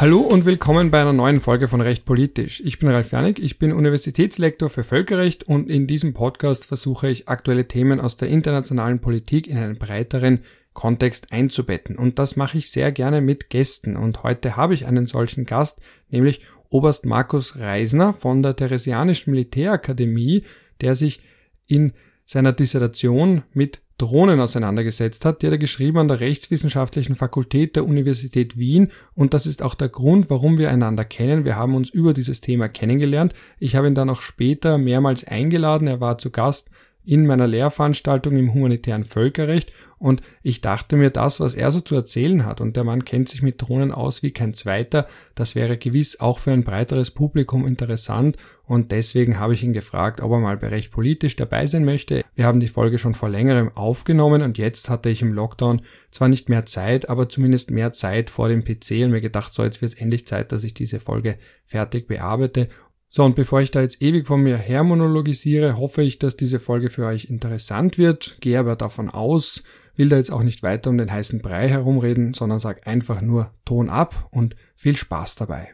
Hallo und willkommen bei einer neuen Folge von Recht Politisch. Ich bin Ralf Janik, ich bin Universitätslektor für Völkerrecht und in diesem Podcast versuche ich aktuelle Themen aus der internationalen Politik in einen breiteren Kontext einzubetten. Und das mache ich sehr gerne mit Gästen. Und heute habe ich einen solchen Gast, nämlich Oberst Markus Reisner von der Theresianischen Militärakademie, der sich in seiner Dissertation mit Drohnen auseinandergesetzt hat, die hat er geschrieben an der Rechtswissenschaftlichen Fakultät der Universität Wien und das ist auch der Grund, warum wir einander kennen. Wir haben uns über dieses Thema kennengelernt. Ich habe ihn dann auch später mehrmals eingeladen. Er war zu Gast in meiner Lehrveranstaltung im humanitären Völkerrecht und ich dachte mir, das, was er so zu erzählen hat, und der Mann kennt sich mit Drohnen aus wie kein zweiter, das wäre gewiss auch für ein breiteres Publikum interessant und deswegen habe ich ihn gefragt, ob er mal bei Recht politisch dabei sein möchte. Wir haben die Folge schon vor längerem aufgenommen und jetzt hatte ich im Lockdown zwar nicht mehr Zeit, aber zumindest mehr Zeit vor dem PC und mir gedacht, so jetzt wird es endlich Zeit, dass ich diese Folge fertig bearbeite so, und bevor ich da jetzt ewig von mir her monologisiere, hoffe ich, dass diese Folge für euch interessant wird. Gehe aber davon aus, will da jetzt auch nicht weiter um den heißen Brei herumreden, sondern sag einfach nur Ton ab und viel Spaß dabei.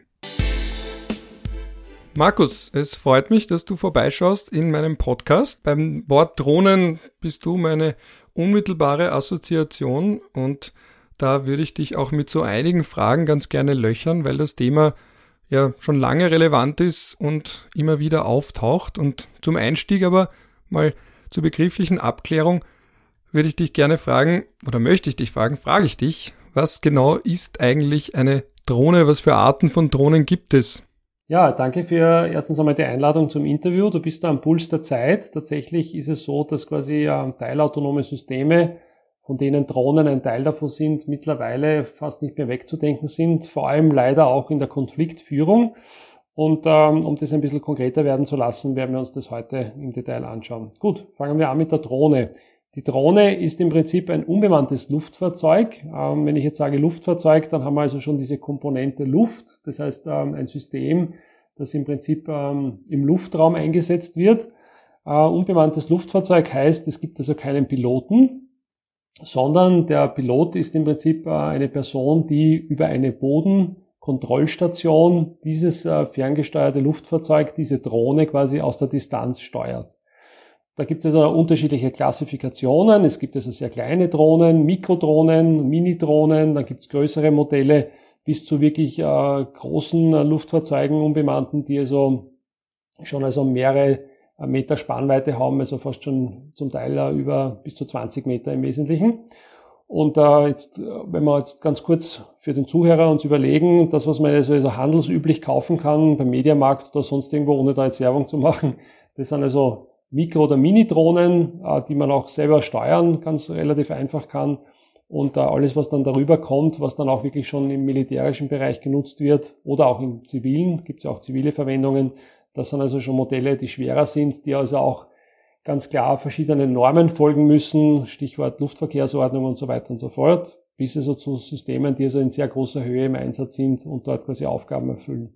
Markus, es freut mich, dass du vorbeischaust in meinem Podcast. Beim Wort Drohnen bist du meine unmittelbare Assoziation und da würde ich dich auch mit so einigen Fragen ganz gerne löchern, weil das Thema ja schon lange relevant ist und immer wieder auftaucht. Und zum Einstieg aber mal zur begrifflichen Abklärung würde ich dich gerne fragen, oder möchte ich dich fragen, frage ich dich, was genau ist eigentlich eine Drohne? Was für Arten von Drohnen gibt es? Ja, danke für erstens einmal die Einladung zum Interview. Du bist da am Puls der Zeit. Tatsächlich ist es so, dass quasi teilautonome Systeme von denen Drohnen ein Teil davon sind, mittlerweile fast nicht mehr wegzudenken sind, vor allem leider auch in der Konfliktführung. Und ähm, um das ein bisschen konkreter werden zu lassen, werden wir uns das heute im Detail anschauen. Gut, fangen wir an mit der Drohne. Die Drohne ist im Prinzip ein unbemanntes Luftfahrzeug. Ähm, wenn ich jetzt sage Luftfahrzeug, dann haben wir also schon diese Komponente Luft. Das heißt ähm, ein System, das im Prinzip ähm, im Luftraum eingesetzt wird. Äh, unbemanntes Luftfahrzeug heißt, es gibt also keinen Piloten sondern der Pilot ist im Prinzip äh, eine Person, die über eine Bodenkontrollstation dieses äh, ferngesteuerte Luftfahrzeug, diese Drohne quasi aus der Distanz steuert. Da gibt es also unterschiedliche Klassifikationen. Es gibt also sehr kleine Drohnen, Mikrodrohnen, Mini-Drohnen, dann gibt es größere Modelle bis zu wirklich äh, großen Luftfahrzeugen, unbemannten, die also schon also mehrere Meter Spannweite haben, also fast schon zum Teil über bis zu 20 Meter im Wesentlichen. Und äh, jetzt, wenn wir jetzt ganz kurz für den Zuhörer uns überlegen, das, was man also, also handelsüblich kaufen kann, beim Mediamarkt oder sonst irgendwo, ohne da jetzt Werbung zu machen, das sind also Mikro- oder Mini-Drohnen, äh, die man auch selber steuern ganz relativ einfach kann. Und äh, alles, was dann darüber kommt, was dann auch wirklich schon im militärischen Bereich genutzt wird oder auch im zivilen, gibt es ja auch zivile Verwendungen, das sind also schon Modelle, die schwerer sind, die also auch ganz klar verschiedenen Normen folgen müssen, Stichwort Luftverkehrsordnung und so weiter und so fort, bis also zu Systemen, die also in sehr großer Höhe im Einsatz sind und dort quasi Aufgaben erfüllen.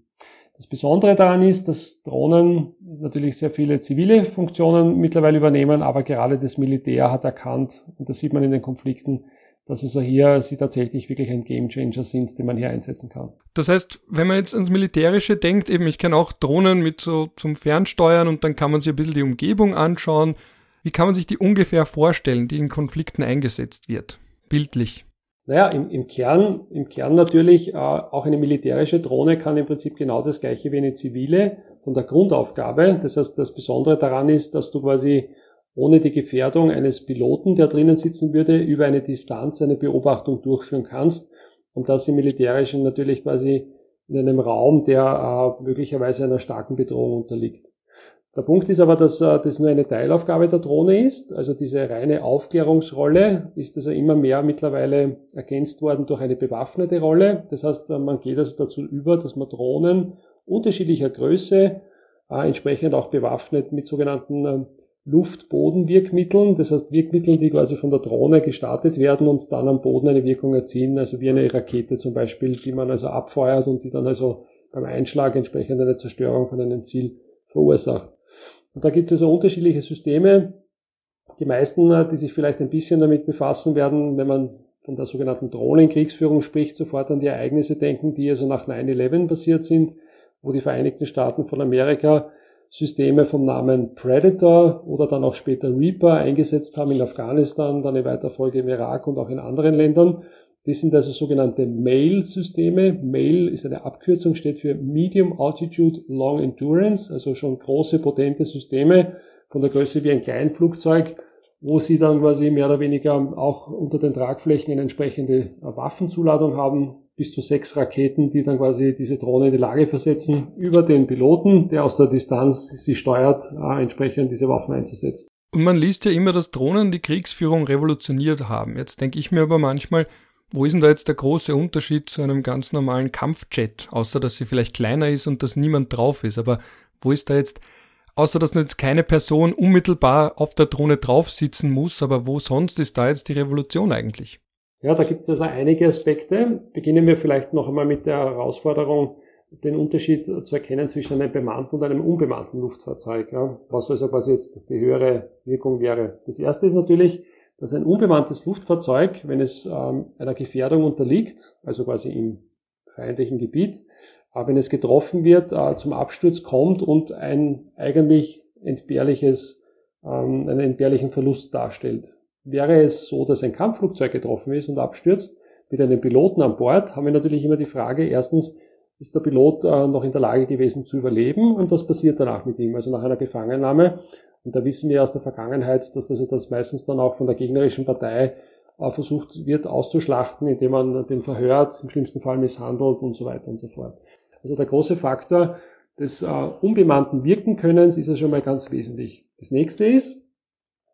Das Besondere daran ist, dass Drohnen natürlich sehr viele zivile Funktionen mittlerweile übernehmen, aber gerade das Militär hat erkannt, und das sieht man in den Konflikten, dass also hier sie tatsächlich wirklich ein Gamechanger sind, den man hier einsetzen kann. Das heißt, wenn man jetzt ans Militärische denkt, eben ich kenne auch Drohnen mit so zum Fernsteuern und dann kann man sich ein bisschen die Umgebung anschauen. Wie kann man sich die ungefähr vorstellen, die in Konflikten eingesetzt wird? Bildlich. Naja, im, im Kern, im Kern natürlich, äh, auch eine militärische Drohne kann im Prinzip genau das gleiche wie eine zivile von der Grundaufgabe. Das heißt, das Besondere daran ist, dass du quasi ohne die Gefährdung eines Piloten, der drinnen sitzen würde, über eine Distanz eine Beobachtung durchführen kannst. Und das im Militärischen natürlich quasi in einem Raum, der äh, möglicherweise einer starken Bedrohung unterliegt. Der Punkt ist aber, dass äh, das nur eine Teilaufgabe der Drohne ist. Also diese reine Aufklärungsrolle ist also immer mehr mittlerweile ergänzt worden durch eine bewaffnete Rolle. Das heißt, äh, man geht also dazu über, dass man Drohnen unterschiedlicher Größe entsprechend auch bewaffnet mit sogenannten Luft-Boden-Wirkmitteln, das heißt Wirkmitteln, die quasi von der Drohne gestartet werden und dann am Boden eine Wirkung erzielen, also wie eine Rakete zum Beispiel, die man also abfeuert und die dann also beim Einschlag entsprechend eine Zerstörung von einem Ziel verursacht. Und da gibt es also unterschiedliche Systeme. Die meisten, die sich vielleicht ein bisschen damit befassen werden, wenn man von der sogenannten Drohnenkriegsführung spricht, sofort an die Ereignisse denken, die also nach 9-11 passiert sind, wo die Vereinigten Staaten von Amerika Systeme vom Namen Predator oder dann auch später Reaper eingesetzt haben in Afghanistan, dann in weiter Folge im Irak und auch in anderen Ländern. Das sind also sogenannte MAIL-Systeme. MAIL ist eine Abkürzung, steht für Medium Altitude Long Endurance, also schon große, potente Systeme von der Größe wie ein Kleinflugzeug, wo sie dann quasi mehr oder weniger auch unter den Tragflächen eine entsprechende Waffenzuladung haben, bis zu sechs Raketen, die dann quasi diese Drohne in die Lage versetzen, über den Piloten, der aus der Distanz sie steuert, äh, entsprechend diese Waffen einzusetzen. Und man liest ja immer, dass Drohnen die Kriegsführung revolutioniert haben. Jetzt denke ich mir aber manchmal, wo ist denn da jetzt der große Unterschied zu einem ganz normalen Kampfjet, außer dass sie vielleicht kleiner ist und dass niemand drauf ist. Aber wo ist da jetzt, außer dass jetzt keine Person unmittelbar auf der Drohne drauf sitzen muss, aber wo sonst ist da jetzt die Revolution eigentlich? Ja, da gibt es also einige Aspekte. Beginnen wir vielleicht noch einmal mit der Herausforderung, den Unterschied zu erkennen zwischen einem bemannten und einem unbemannten Luftfahrzeug. Ja, was also quasi jetzt die höhere Wirkung wäre. Das erste ist natürlich, dass ein unbemanntes Luftfahrzeug, wenn es ähm, einer Gefährdung unterliegt, also quasi im feindlichen Gebiet, äh, wenn es getroffen wird, äh, zum Absturz kommt und ein eigentlich entbehrliches, ähm, einen entbehrlichen Verlust darstellt. Wäre es so, dass ein Kampfflugzeug getroffen ist und abstürzt, mit einem Piloten an Bord, haben wir natürlich immer die Frage, erstens, ist der Pilot äh, noch in der Lage gewesen zu überleben und was passiert danach mit ihm? Also nach einer Gefangennahme. Und da wissen wir aus der Vergangenheit, dass das, das meistens dann auch von der gegnerischen Partei äh, versucht wird auszuschlachten, indem man den verhört, im schlimmsten Fall misshandelt und so weiter und so fort. Also der große Faktor des äh, unbemannten Wirkenkönnens ist ja schon mal ganz wesentlich. Das nächste ist,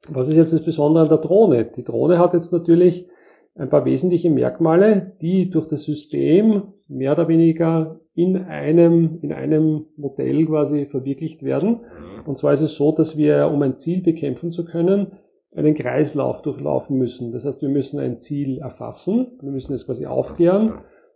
was ist jetzt das Besondere an der Drohne? Die Drohne hat jetzt natürlich ein paar wesentliche Merkmale, die durch das System mehr oder weniger in einem, in einem Modell quasi verwirklicht werden. Und zwar ist es so, dass wir, um ein Ziel bekämpfen zu können, einen Kreislauf durchlaufen müssen. Das heißt, wir müssen ein Ziel erfassen, wir müssen es quasi aufklären,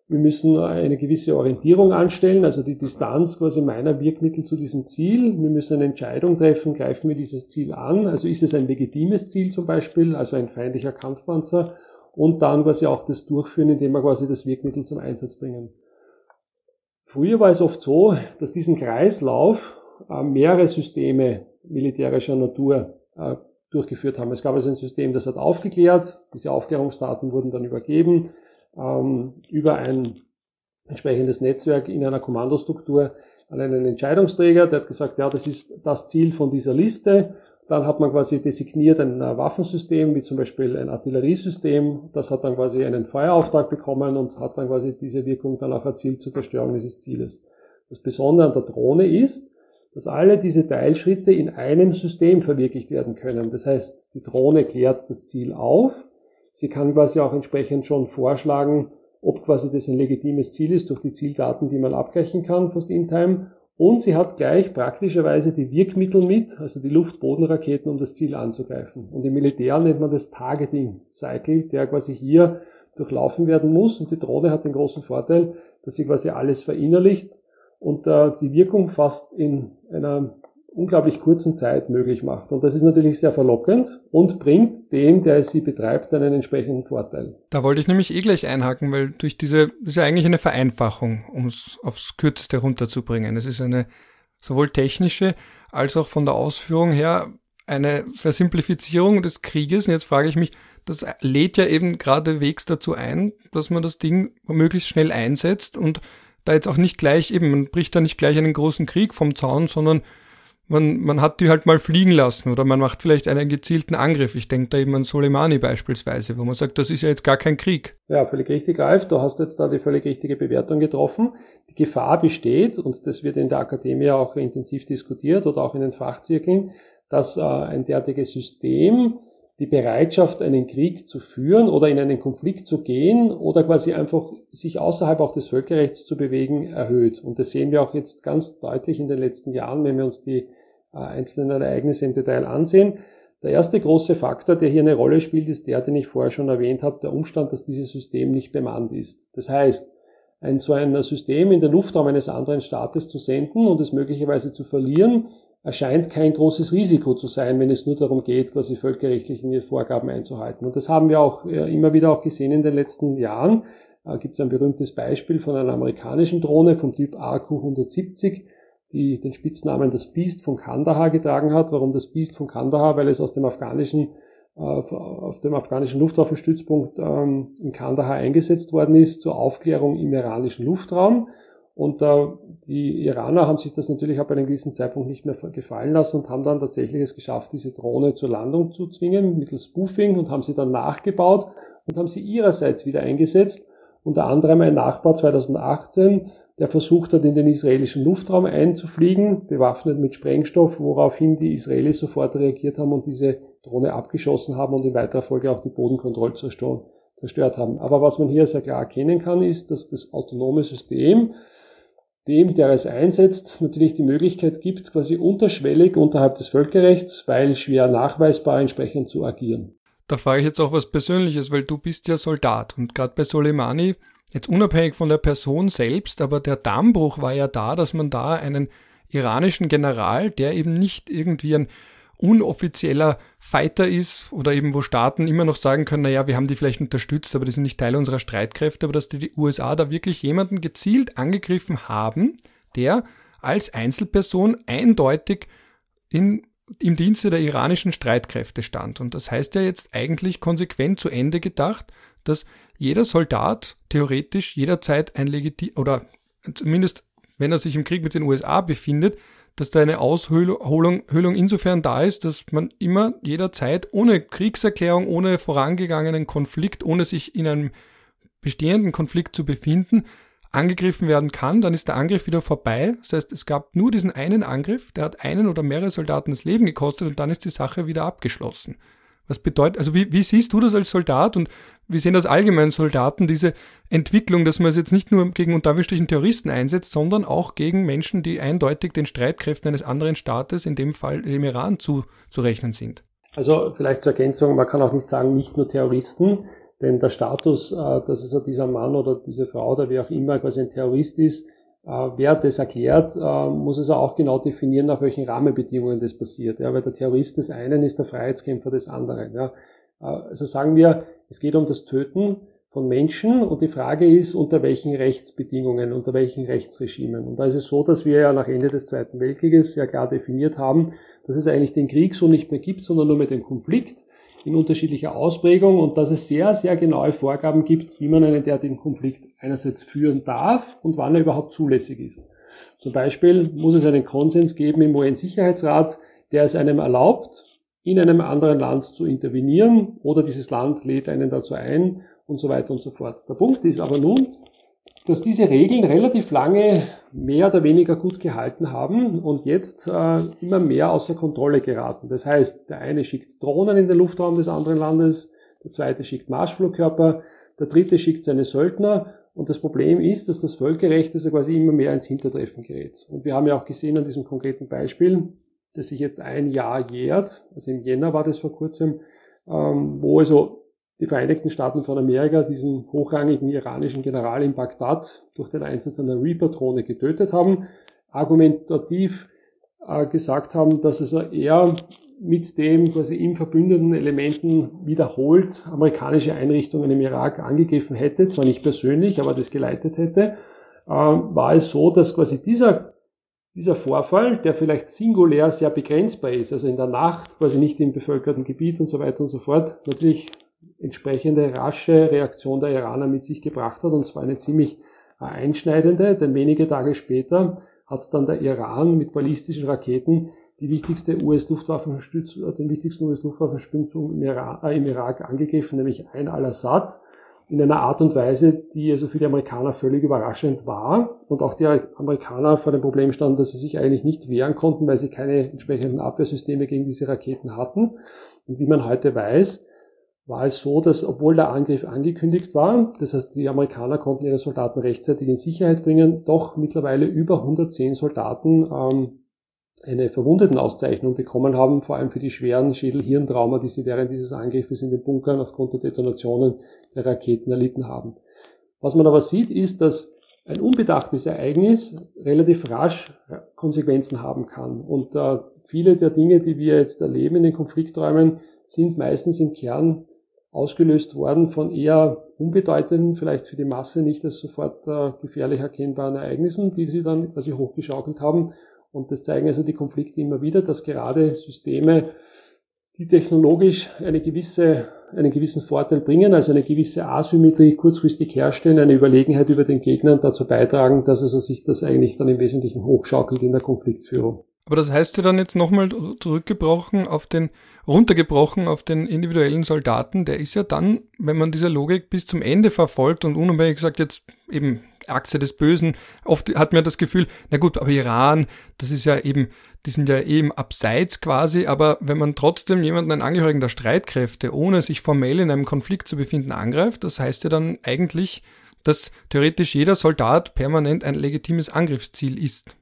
wir müssen eine gewisse Orientierung anstellen, also die Distanz quasi meiner Wirkmittel zu diesem Ziel. Wir müssen eine Entscheidung treffen, greifen wir dieses Ziel an, also ist es ein legitimes Ziel zum Beispiel, also ein feindlicher Kampfpanzer, und dann quasi auch das durchführen, indem wir quasi das Wirkmittel zum Einsatz bringen. Früher war es oft so, dass diesen Kreislauf äh, mehrere Systeme militärischer Natur äh, durchgeführt haben. Es gab also ein System, das hat aufgeklärt, diese Aufklärungsdaten wurden dann übergeben ähm, über ein entsprechendes Netzwerk in einer Kommandostruktur an einen Entscheidungsträger, der hat gesagt, ja, das ist das Ziel von dieser Liste. Dann hat man quasi designiert ein Waffensystem, wie zum Beispiel ein Artilleriesystem. Das hat dann quasi einen Feuerauftrag bekommen und hat dann quasi diese Wirkung dann auch erzielt zur Zerstörung dieses Zieles. Das Besondere an der Drohne ist, dass alle diese Teilschritte in einem System verwirklicht werden können. Das heißt, die Drohne klärt das Ziel auf. Sie kann quasi auch entsprechend schon vorschlagen, ob quasi das ein legitimes Ziel ist durch die Zieldaten, die man abgleichen kann, fast in time. Und sie hat gleich praktischerweise die Wirkmittel mit, also die Luft-Boden-Raketen, um das Ziel anzugreifen. Und im Militär nennt man das Targeting Cycle, der quasi hier durchlaufen werden muss. Und die Drohne hat den großen Vorteil, dass sie quasi alles verinnerlicht und äh, die Wirkung fast in einer unglaublich kurzen Zeit möglich macht. Und das ist natürlich sehr verlockend und bringt dem, der sie betreibt, einen entsprechenden Vorteil. Da wollte ich nämlich eh gleich einhaken, weil durch diese, das ist ja eigentlich eine Vereinfachung, um es aufs Kürzeste runterzubringen. Es ist eine sowohl technische als auch von der Ausführung her eine Versimplifizierung des Krieges. Und jetzt frage ich mich, das lädt ja eben geradewegs dazu ein, dass man das Ding möglichst schnell einsetzt und da jetzt auch nicht gleich eben, man bricht da nicht gleich einen großen Krieg vom Zaun, sondern man, man hat die halt mal fliegen lassen oder man macht vielleicht einen gezielten Angriff. Ich denke da eben an Soleimani beispielsweise, wo man sagt, das ist ja jetzt gar kein Krieg. Ja, völlig richtig, Ralf. Du hast jetzt da die völlig richtige Bewertung getroffen. Die Gefahr besteht, und das wird in der Akademie auch intensiv diskutiert oder auch in den Fachzirkeln, dass äh, ein derartiges System die Bereitschaft, einen Krieg zu führen oder in einen Konflikt zu gehen oder quasi einfach sich außerhalb auch des Völkerrechts zu bewegen, erhöht. Und das sehen wir auch jetzt ganz deutlich in den letzten Jahren, wenn wir uns die einzelnen Ereignisse im Detail ansehen. Der erste große Faktor, der hier eine Rolle spielt, ist der, den ich vorher schon erwähnt habe, der Umstand, dass dieses System nicht bemannt ist. Das heißt, ein so ein System in den Luftraum eines anderen Staates zu senden und es möglicherweise zu verlieren, erscheint kein großes Risiko zu sein, wenn es nur darum geht, quasi völkerrechtliche Vorgaben einzuhalten. Und das haben wir auch äh, immer wieder auch gesehen in den letzten Jahren. Da gibt es ein berühmtes Beispiel von einer amerikanischen Drohne vom Typ AQ-170, die den Spitznamen das Beast von Kandahar getragen hat. Warum das Beast von Kandahar? Weil es aus dem afghanischen äh, auf dem afghanischen Luftwaffenstützpunkt ähm, in Kandahar eingesetzt worden ist zur Aufklärung im iranischen Luftraum. Und äh, die Iraner haben sich das natürlich ab einem gewissen Zeitpunkt nicht mehr gefallen lassen und haben dann tatsächlich es geschafft, diese Drohne zur Landung zu zwingen mittels Spoofing und haben sie dann nachgebaut und haben sie ihrerseits wieder eingesetzt. Unter anderem ein Nachbar 2018, der versucht hat, in den israelischen Luftraum einzufliegen, bewaffnet mit Sprengstoff, woraufhin die Israelis sofort reagiert haben und diese Drohne abgeschossen haben und in weiterer Folge auch die Bodenkontrolle zerstört haben. Aber was man hier sehr klar erkennen kann, ist, dass das autonome System dem, der es einsetzt, natürlich die Möglichkeit gibt, quasi unterschwellig unterhalb des Völkerrechts, weil schwer nachweisbar entsprechend zu agieren. Da frage ich jetzt auch was Persönliches, weil du bist ja Soldat und gerade bei Soleimani, jetzt unabhängig von der Person selbst, aber der Dammbruch war ja da, dass man da einen iranischen General, der eben nicht irgendwie ein unoffizieller Fighter ist oder eben wo Staaten immer noch sagen können, naja, wir haben die vielleicht unterstützt, aber die sind nicht Teil unserer Streitkräfte, aber dass die, die USA da wirklich jemanden gezielt angegriffen haben, der als Einzelperson eindeutig in, im Dienste der iranischen Streitkräfte stand. Und das heißt ja jetzt eigentlich konsequent zu Ende gedacht, dass jeder Soldat theoretisch jederzeit ein legitim oder zumindest wenn er sich im Krieg mit den USA befindet, dass da eine Aushöhlung Höhlung insofern da ist, dass man immer jederzeit ohne Kriegserklärung, ohne vorangegangenen Konflikt, ohne sich in einem bestehenden Konflikt zu befinden, angegriffen werden kann, dann ist der Angriff wieder vorbei. Das heißt, es gab nur diesen einen Angriff, der hat einen oder mehrere Soldaten das Leben gekostet und dann ist die Sache wieder abgeschlossen. Was bedeutet, also wie, wie siehst du das als Soldat und wie sehen das allgemein Soldaten, diese Entwicklung, dass man es jetzt nicht nur gegen unterwischlichen Terroristen einsetzt, sondern auch gegen Menschen, die eindeutig den Streitkräften eines anderen Staates, in dem Fall dem Iran, zu, zu rechnen sind? Also vielleicht zur Ergänzung, man kann auch nicht sagen, nicht nur Terroristen, denn der Status, äh, dass es dieser Mann oder diese Frau oder wie auch immer quasi ein Terrorist ist, wer das erklärt, äh, muss es auch genau definieren, nach welchen Rahmenbedingungen das passiert. Ja, weil der Terrorist des einen ist der Freiheitskämpfer des anderen. Ja. Äh, also sagen wir, es geht um das Töten von Menschen und die Frage ist, unter welchen Rechtsbedingungen, unter welchen Rechtsregimen. Und da ist es so, dass wir ja nach Ende des Zweiten Weltkrieges sehr klar definiert haben, dass es eigentlich den Krieg so nicht mehr gibt, sondern nur mit dem Konflikt in unterschiedlicher Ausprägung und dass es sehr, sehr genaue Vorgaben gibt, wie man einen derartigen Konflikt einerseits führen darf und wann er überhaupt zulässig ist. Zum Beispiel muss es einen Konsens geben im UN-Sicherheitsrat, der es einem erlaubt, in einem anderen Land zu intervenieren oder dieses Land lädt einen dazu ein und so weiter und so fort. Der Punkt ist aber nun, dass diese Regeln relativ lange mehr oder weniger gut gehalten haben und jetzt äh, immer mehr außer Kontrolle geraten. Das heißt, der eine schickt Drohnen in den Luftraum des anderen Landes, der zweite schickt Marschflugkörper, der dritte schickt seine Söldner und das Problem ist, dass das Völkerrecht also quasi immer mehr ins Hintertreffen gerät. Und wir haben ja auch gesehen an diesem konkreten Beispiel, das sich jetzt ein Jahr jährt, also im Jänner war das vor kurzem, ähm, wo also die Vereinigten Staaten von Amerika diesen hochrangigen iranischen General in Bagdad durch den Einsatz einer Reaper-Drohne getötet haben, argumentativ äh, gesagt haben, dass also er mit dem quasi ihm verbündeten Elementen wiederholt amerikanische Einrichtungen im Irak angegriffen hätte, zwar nicht persönlich, aber das geleitet hätte, äh, war es so, dass quasi dieser dieser Vorfall, der vielleicht singulär sehr begrenzbar ist, also in der Nacht, quasi nicht im bevölkerten Gebiet und so weiter und so fort, natürlich entsprechende rasche Reaktion der Iraner mit sich gebracht hat, und zwar eine ziemlich äh, einschneidende, denn wenige Tage später hat dann der Iran mit ballistischen Raketen die wichtigste US-Luftwaffenstützung, äh, den wichtigsten US-Luftwaffenstützung im, äh, im, Irak angegriffen, nämlich ein al-Assad, in einer Art und Weise, die also für die Amerikaner völlig überraschend war und auch die Amerikaner vor dem Problem standen, dass sie sich eigentlich nicht wehren konnten, weil sie keine entsprechenden Abwehrsysteme gegen diese Raketen hatten. Und wie man heute weiß, war es so, dass obwohl der Angriff angekündigt war, das heißt die Amerikaner konnten ihre Soldaten rechtzeitig in Sicherheit bringen, doch mittlerweile über 110 Soldaten ähm, eine Verwundetenauszeichnung bekommen haben, vor allem für die schweren Schädel-Hirntrauma, die sie während dieses Angriffes in den Bunkern aufgrund der Detonationen der Raketen erlitten haben. Was man aber sieht, ist, dass ein unbedachtes Ereignis relativ rasch Konsequenzen haben kann. Und äh, viele der Dinge, die wir jetzt erleben in den Konflikträumen, sind meistens im Kern ausgelöst worden von eher unbedeutenden, vielleicht für die Masse nicht als sofort äh, gefährlich erkennbaren Ereignissen, die sie dann quasi hochgeschaukelt haben. Und das zeigen also die Konflikte immer wieder, dass gerade Systeme, die technologisch eine gewisse, einen gewissen Vorteil bringen, also eine gewisse Asymmetrie kurzfristig herstellen, eine Überlegenheit über den Gegner dazu beitragen, dass also sich das eigentlich dann im Wesentlichen hochschaukelt in der Konfliktführung. Aber das heißt ja dann jetzt nochmal zurückgebrochen auf den, runtergebrochen auf den individuellen Soldaten, der ist ja dann, wenn man diese Logik bis zum Ende verfolgt und unabhängig gesagt jetzt eben Achse des Bösen, oft hat man das Gefühl, na gut, aber Iran, das ist ja eben, die sind ja eben abseits quasi, aber wenn man trotzdem jemanden, einen Angehörigen der Streitkräfte, ohne sich formell in einem Konflikt zu befinden, angreift, das heißt ja dann eigentlich, dass theoretisch jeder Soldat permanent ein legitimes Angriffsziel ist.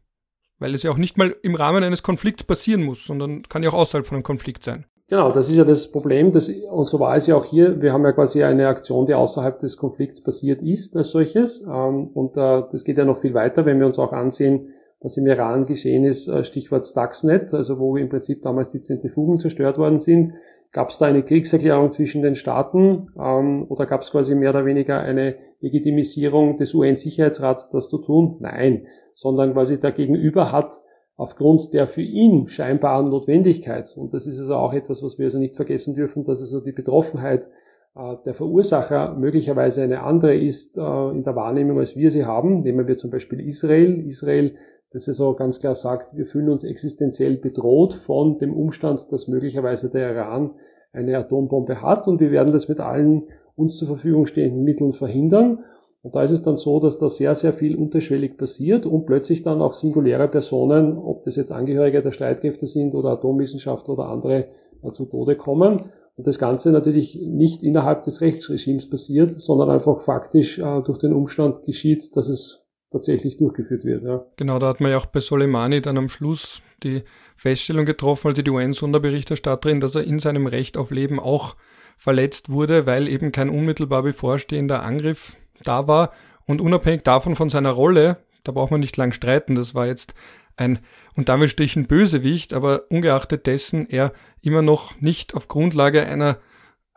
Weil es ja auch nicht mal im Rahmen eines Konflikts passieren muss, sondern kann ja auch außerhalb von einem Konflikt sein. Genau, das ist ja das Problem, das, und so war es ja auch hier. Wir haben ja quasi eine Aktion, die außerhalb des Konflikts passiert ist als solches. Ähm, und äh, das geht ja noch viel weiter, wenn wir uns auch ansehen, was im Iran geschehen ist, äh, Stichwort Stuxnet, also wo im Prinzip damals die Zentrifugen zerstört worden sind. Gab es da eine Kriegserklärung zwischen den Staaten ähm, oder gab es quasi mehr oder weniger eine Legitimisierung des UN-Sicherheitsrats, das zu tun? Nein sondern quasi der Gegenüber hat aufgrund der für ihn scheinbaren Notwendigkeit, und das ist also auch etwas, was wir also nicht vergessen dürfen, dass also die Betroffenheit äh, der Verursacher möglicherweise eine andere ist äh, in der Wahrnehmung, als wir sie haben. Nehmen wir zum Beispiel Israel. Israel, das also ganz klar sagt, wir fühlen uns existenziell bedroht von dem Umstand, dass möglicherweise der Iran eine Atombombe hat und wir werden das mit allen uns zur Verfügung stehenden Mitteln verhindern. Und da ist es dann so, dass da sehr, sehr viel unterschwellig passiert und plötzlich dann auch singuläre Personen, ob das jetzt Angehörige der Streitkräfte sind oder Atomwissenschaftler oder andere, äh, zu Tode kommen. Und das Ganze natürlich nicht innerhalb des Rechtsregimes passiert, sondern einfach faktisch äh, durch den Umstand geschieht, dass es tatsächlich durchgeführt wird. Ja. Genau, da hat man ja auch bei Soleimani dann am Schluss die Feststellung getroffen, also die UN-Sonderberichterstatterin, dass er in seinem Recht auf Leben auch verletzt wurde, weil eben kein unmittelbar bevorstehender Angriff da war und unabhängig davon von seiner Rolle, da braucht man nicht lang streiten, das war jetzt ein und damit Strichen Bösewicht, aber ungeachtet dessen er immer noch nicht auf Grundlage einer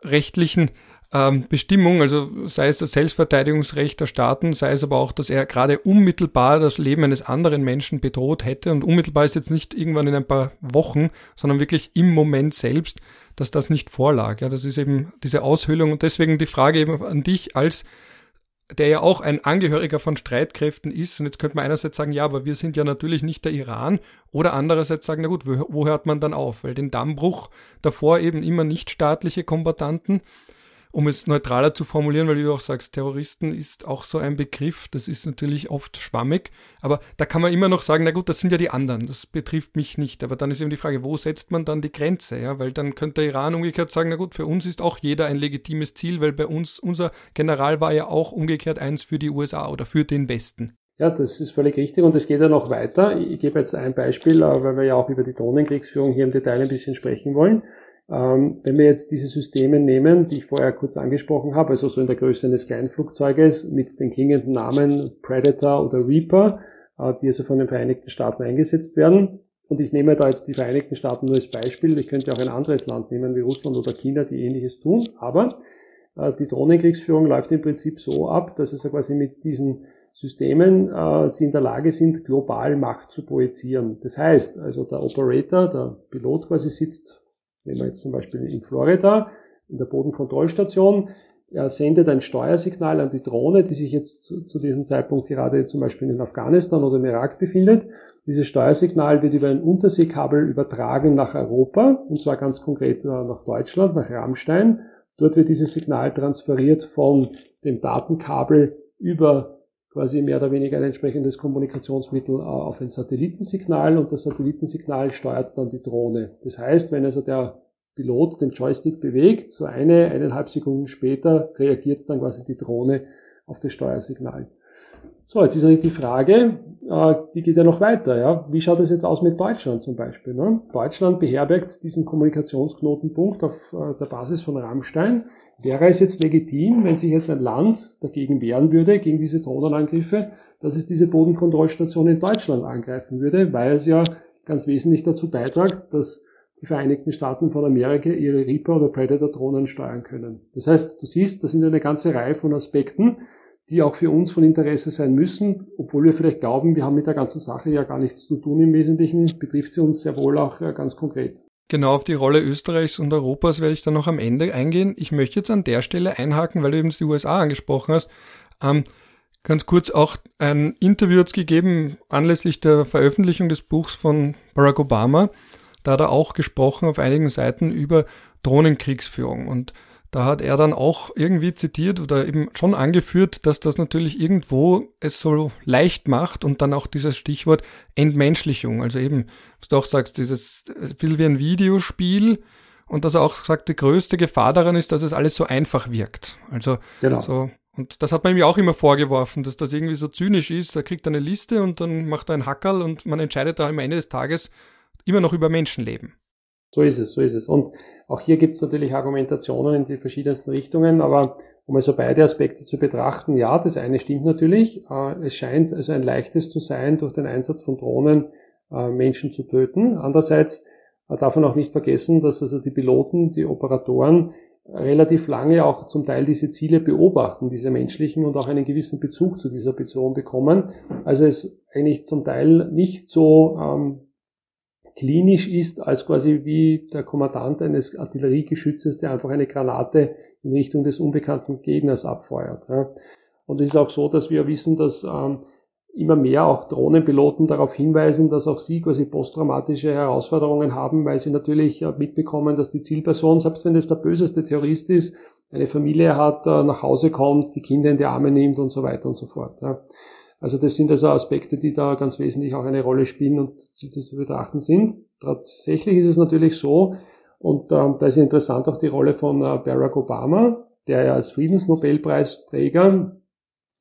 rechtlichen ähm, Bestimmung, also sei es das Selbstverteidigungsrecht der Staaten, sei es aber auch, dass er gerade unmittelbar das Leben eines anderen Menschen bedroht hätte und unmittelbar ist jetzt nicht irgendwann in ein paar Wochen, sondern wirklich im Moment selbst, dass das nicht vorlag. Ja, das ist eben diese Aushöhlung und deswegen die Frage eben an dich als der ja auch ein Angehöriger von Streitkräften ist. Und jetzt könnte man einerseits sagen, ja, aber wir sind ja natürlich nicht der Iran. Oder andererseits sagen, na gut, wo, hört man dann auf? Weil den Dammbruch davor eben immer nicht staatliche Kombattanten um es neutraler zu formulieren, weil du auch sagst, Terroristen ist auch so ein Begriff, das ist natürlich oft schwammig, aber da kann man immer noch sagen, na gut, das sind ja die anderen, das betrifft mich nicht. Aber dann ist eben die Frage, wo setzt man dann die Grenze? Ja, weil dann könnte der Iran umgekehrt sagen, na gut, für uns ist auch jeder ein legitimes Ziel, weil bei uns, unser General war ja auch umgekehrt eins für die USA oder für den Westen. Ja, das ist völlig richtig und es geht ja noch weiter. Ich gebe jetzt ein Beispiel, äh, weil wir ja auch über die Drohnenkriegsführung hier im Detail ein bisschen sprechen wollen. Ähm, wenn wir jetzt diese Systeme nehmen, die ich vorher kurz angesprochen habe, also so in der Größe eines Kleinflugzeuges mit den klingenden Namen Predator oder Reaper, äh, die also von den Vereinigten Staaten eingesetzt werden. Und ich nehme da jetzt die Vereinigten Staaten nur als Beispiel. Ich könnte auch ein anderes Land nehmen wie Russland oder China, die ähnliches tun. Aber äh, die Drohnenkriegsführung läuft im Prinzip so ab, dass es quasi mit diesen Systemen äh, sie in der Lage sind, global Macht zu projizieren. Das heißt, also der Operator, der Pilot quasi sitzt Nehmen wir jetzt zum Beispiel in Florida, in der Bodenkontrollstation, er sendet ein Steuersignal an die Drohne, die sich jetzt zu, zu, diesem Zeitpunkt gerade zum Beispiel in Afghanistan oder im Irak befindet. Dieses Steuersignal wird über ein Unterseekabel übertragen nach Europa, und zwar ganz konkret nach Deutschland, nach Rammstein. Dort wird dieses Signal transferiert von dem Datenkabel über quasi mehr oder weniger ein entsprechendes Kommunikationsmittel äh, auf ein Satellitensignal und das Satellitensignal steuert dann die Drohne. Das heißt, wenn also der Pilot den Joystick bewegt, so eine, eineinhalb Sekunden später reagiert dann quasi die Drohne auf das Steuersignal. So, jetzt ist natürlich die Frage, äh, die geht ja noch weiter, ja. Wie schaut es jetzt aus mit Deutschland zum Beispiel? Ne? Deutschland beherbergt diesen Kommunikationsknotenpunkt auf äh, der Basis von Rammstein. Wäre es jetzt legitim, wenn sich jetzt ein Land dagegen wehren würde, gegen diese Drohnenangriffe, dass es diese Bodenkontrollstation in Deutschland angreifen würde, weil es ja ganz wesentlich dazu beiträgt, dass die Vereinigten Staaten von Amerika ihre Reaper oder Predator-Drohnen steuern können. Das heißt, du siehst, das sind eine ganze Reihe von Aspekten, die auch für uns von Interesse sein müssen, obwohl wir vielleicht glauben, wir haben mit der ganzen Sache ja gar nichts zu tun im Wesentlichen, betrifft sie uns sehr wohl auch äh, ganz konkret. Genau auf die Rolle Österreichs und Europas werde ich dann noch am Ende eingehen. Ich möchte jetzt an der Stelle einhaken, weil du eben die USA angesprochen hast. Ähm, ganz kurz auch ein Interview jetzt gegeben anlässlich der Veröffentlichung des Buchs von Barack Obama. Da hat er auch gesprochen auf einigen Seiten über Drohnenkriegsführung und da hat er dann auch irgendwie zitiert oder eben schon angeführt, dass das natürlich irgendwo es so leicht macht und dann auch dieses Stichwort Entmenschlichung. Also eben, was du auch sagst, dieses viel wie ein Videospiel und dass er auch sagt, die größte Gefahr daran ist, dass es alles so einfach wirkt. Also genau. so und das hat man ihm ja auch immer vorgeworfen, dass das irgendwie so zynisch ist. Da kriegt er eine Liste und dann macht er ein Hackerl und man entscheidet da am Ende des Tages immer noch über Menschenleben. So ist es, so ist es. Und auch hier gibt es natürlich Argumentationen in die verschiedensten Richtungen, aber um also beide Aspekte zu betrachten, ja, das eine stimmt natürlich. Äh, es scheint also ein leichtes zu sein, durch den Einsatz von Drohnen äh, Menschen zu töten. Andererseits äh, darf man auch nicht vergessen, dass also die Piloten, die Operatoren relativ lange auch zum Teil diese Ziele beobachten, diese menschlichen und auch einen gewissen Bezug zu dieser Person bekommen. Also es eigentlich zum Teil nicht so ähm, klinisch ist, als quasi wie der Kommandant eines Artilleriegeschützes, der einfach eine Granate in Richtung des unbekannten Gegners abfeuert. Und es ist auch so, dass wir wissen, dass ähm, immer mehr auch Drohnenpiloten darauf hinweisen, dass auch sie quasi posttraumatische Herausforderungen haben, weil sie natürlich äh, mitbekommen, dass die Zielperson, selbst wenn es der böseste Terrorist ist, eine Familie hat, äh, nach Hause kommt, die Kinder in die Arme nimmt und so weiter und so fort. Also das sind also Aspekte, die da ganz wesentlich auch eine Rolle spielen und zu betrachten sind. Tatsächlich ist es natürlich so, und ähm, da ist interessant auch die Rolle von äh, Barack Obama, der ja als Friedensnobelpreisträger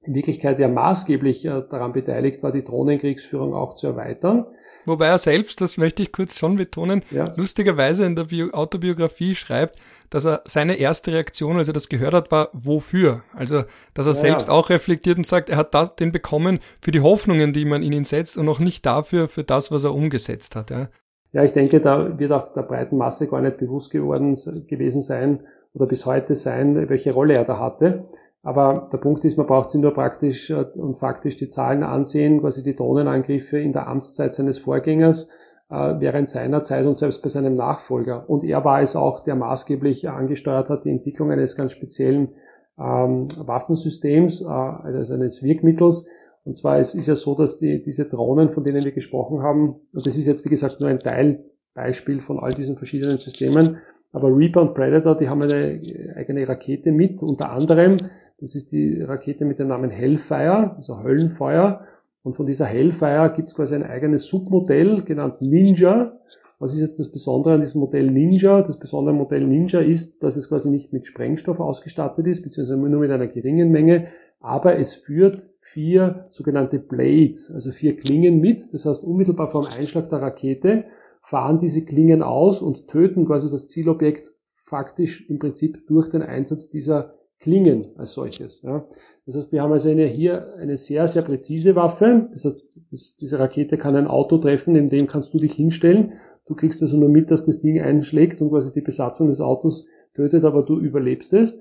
in Wirklichkeit ja maßgeblich äh, daran beteiligt war, die Drohnenkriegsführung auch zu erweitern. Wobei er selbst, das möchte ich kurz schon betonen, ja. lustigerweise in der Bio Autobiografie schreibt, dass er seine erste Reaktion, als er das gehört hat, war, wofür? Also, dass er ja, selbst ja. auch reflektiert und sagt, er hat das, den bekommen für die Hoffnungen, die man in ihn setzt und noch nicht dafür, für das, was er umgesetzt hat. Ja, ja ich denke, da wird auch der breiten Masse gar nicht bewusst geworden gewesen sein oder bis heute sein, welche Rolle er da hatte. Aber der Punkt ist, man braucht sich nur praktisch äh, und faktisch die Zahlen ansehen, quasi die Drohnenangriffe in der Amtszeit seines Vorgängers äh, während seiner Zeit und selbst bei seinem Nachfolger. Und er war es auch, der maßgeblich angesteuert hat die Entwicklung eines ganz speziellen ähm, Waffensystems, äh, also eines Wirkmittels. Und zwar es ist ja so, dass die, diese Drohnen, von denen wir gesprochen haben, und das ist jetzt wie gesagt nur ein Teilbeispiel von all diesen verschiedenen Systemen, aber Reaper und Predator, die haben eine eigene Rakete mit, unter anderem das ist die Rakete mit dem Namen Hellfire, also Höllenfeuer. Und von dieser Hellfire gibt es quasi ein eigenes Submodell, genannt Ninja. Was ist jetzt das Besondere an diesem Modell Ninja? Das besondere Modell Ninja ist, dass es quasi nicht mit Sprengstoff ausgestattet ist, beziehungsweise nur mit einer geringen Menge, aber es führt vier sogenannte Blades, also vier Klingen mit. Das heißt, unmittelbar vor dem Einschlag der Rakete fahren diese Klingen aus und töten quasi das Zielobjekt faktisch im Prinzip durch den Einsatz dieser Klingen als solches. Ja. Das heißt, wir haben also eine, hier eine sehr, sehr präzise Waffe. Das heißt, das, diese Rakete kann ein Auto treffen, in dem kannst du dich hinstellen. Du kriegst also nur mit, dass das Ding einschlägt und quasi die Besatzung des Autos tötet, aber du überlebst es.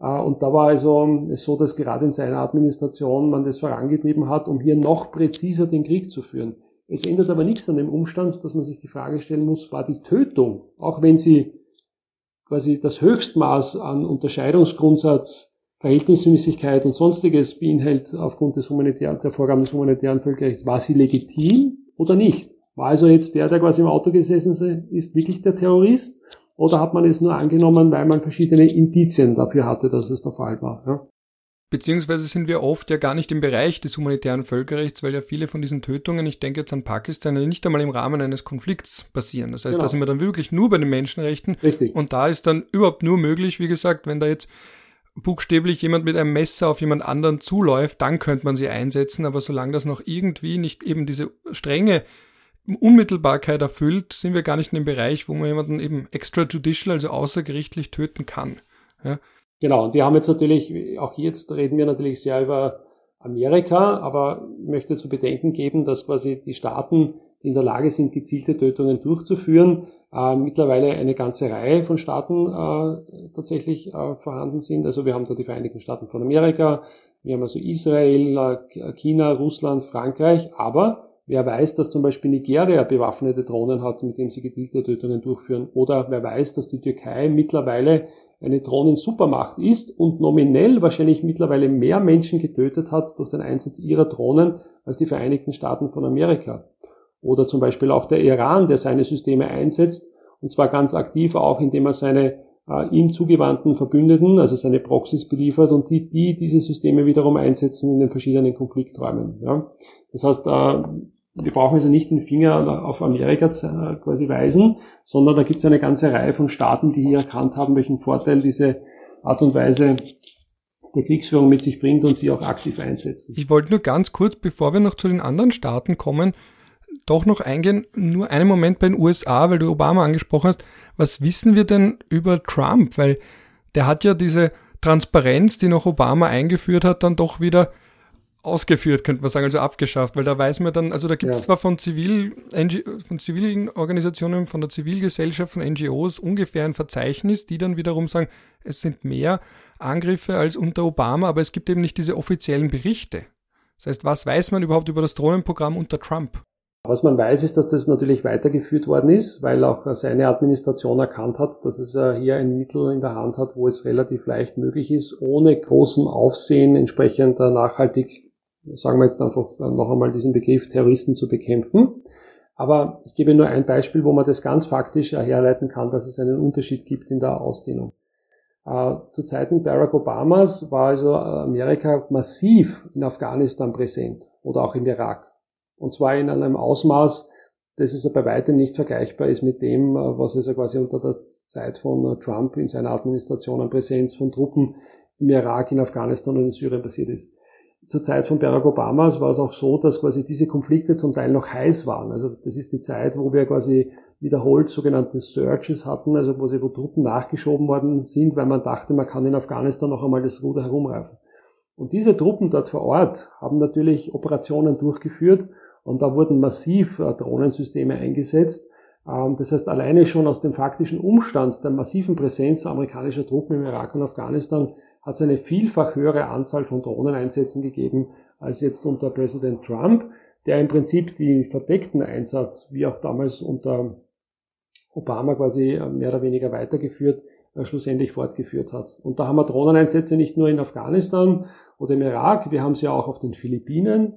Äh, und da war also es so, dass gerade in seiner Administration man das vorangetrieben hat, um hier noch präziser den Krieg zu führen. Es ändert aber nichts an dem Umstand, dass man sich die Frage stellen muss, war die Tötung, auch wenn sie quasi das Höchstmaß an Unterscheidungsgrundsatz, Verhältnismäßigkeit und sonstiges beinhaltet aufgrund des humanitären, der Vorgaben des humanitären Völkerrechts, war sie legitim oder nicht? War also jetzt der, der quasi im Auto gesessen ist, wirklich der Terrorist? Oder hat man es nur angenommen, weil man verschiedene Indizien dafür hatte, dass es der Fall war? Ja? Beziehungsweise sind wir oft ja gar nicht im Bereich des humanitären Völkerrechts, weil ja viele von diesen Tötungen, ich denke jetzt an Pakistan, nicht einmal im Rahmen eines Konflikts passieren. Das heißt, genau. da sind wir dann wirklich nur bei den Menschenrechten. Richtig. Und da ist dann überhaupt nur möglich, wie gesagt, wenn da jetzt buchstäblich jemand mit einem Messer auf jemand anderen zuläuft, dann könnte man sie einsetzen. Aber solange das noch irgendwie nicht eben diese strenge Unmittelbarkeit erfüllt, sind wir gar nicht in dem Bereich, wo man jemanden eben extrajudicial, also außergerichtlich töten kann. Ja. Genau, und wir haben jetzt natürlich, auch jetzt reden wir natürlich sehr über Amerika, aber ich möchte zu bedenken geben, dass quasi die Staaten, die in der Lage sind, gezielte Tötungen durchzuführen, äh, mittlerweile eine ganze Reihe von Staaten äh, tatsächlich äh, vorhanden sind. Also wir haben da die Vereinigten Staaten von Amerika, wir haben also Israel, äh, China, Russland, Frankreich, aber Wer weiß, dass zum Beispiel Nigeria bewaffnete Drohnen hat, mit denen sie gezielte Tötungen durchführen. Oder wer weiß, dass die Türkei mittlerweile eine Drohnen-Supermacht ist und nominell wahrscheinlich mittlerweile mehr Menschen getötet hat durch den Einsatz ihrer Drohnen als die Vereinigten Staaten von Amerika. Oder zum Beispiel auch der Iran, der seine Systeme einsetzt, und zwar ganz aktiv auch, indem er seine äh, ihm zugewandten Verbündeten, also seine Proxys beliefert und die, die diese Systeme wiederum einsetzen in den verschiedenen Konflikträumen. Ja. Das heißt, äh, wir brauchen also nicht den Finger auf Amerika quasi weisen, sondern da gibt es eine ganze Reihe von Staaten, die hier erkannt haben, welchen Vorteil diese Art und Weise der Kriegsführung mit sich bringt und sie auch aktiv einsetzen. Ich wollte nur ganz kurz, bevor wir noch zu den anderen Staaten kommen, doch noch eingehen, nur einen Moment bei den USA, weil du Obama angesprochen hast. Was wissen wir denn über Trump? Weil der hat ja diese Transparenz, die noch Obama eingeführt hat, dann doch wieder ausgeführt, könnte man sagen, also abgeschafft, weil da weiß man dann, also da gibt es ja. zwar von, Zivil, von zivilen Organisationen, von der Zivilgesellschaft, von NGOs ungefähr ein Verzeichnis, die dann wiederum sagen, es sind mehr Angriffe als unter Obama, aber es gibt eben nicht diese offiziellen Berichte. Das heißt, was weiß man überhaupt über das Drohnenprogramm unter Trump? Was man weiß, ist, dass das natürlich weitergeführt worden ist, weil auch seine Administration erkannt hat, dass es äh, hier ein Mittel in der Hand hat, wo es relativ leicht möglich ist, ohne großem Aufsehen entsprechend nachhaltig sagen wir jetzt einfach noch einmal diesen Begriff Terroristen zu bekämpfen. Aber ich gebe nur ein Beispiel, wo man das ganz faktisch herleiten kann, dass es einen Unterschied gibt in der Ausdehnung. Äh, zu Zeiten Barack Obamas war also Amerika massiv in Afghanistan präsent oder auch im Irak. Und zwar in einem Ausmaß, das ist bei weitem nicht vergleichbar ist mit dem, äh, was also quasi unter der Zeit von Trump in seiner Administration an Präsenz von Truppen im Irak, in Afghanistan und in Syrien passiert ist zur Zeit von Barack Obamas war es auch so, dass quasi diese Konflikte zum Teil noch heiß waren. Also das ist die Zeit, wo wir quasi wiederholt sogenannte Searches hatten, also wo sie wo Truppen nachgeschoben worden sind, weil man dachte, man kann in Afghanistan noch einmal das Ruder herumreifen. Und diese Truppen dort vor Ort haben natürlich Operationen durchgeführt und da wurden massiv äh, Drohnensysteme eingesetzt. Ähm, das heißt, alleine schon aus dem faktischen Umstand der massiven Präsenz amerikanischer Truppen im Irak und Afghanistan hat es eine vielfach höhere Anzahl von Drohneneinsätzen gegeben als jetzt unter Präsident Trump, der im Prinzip den verdeckten Einsatz, wie auch damals unter Obama quasi äh, mehr oder weniger weitergeführt, äh, schlussendlich fortgeführt hat. Und da haben wir Drohneneinsätze nicht nur in Afghanistan oder im Irak, wir haben sie auch auf den Philippinen,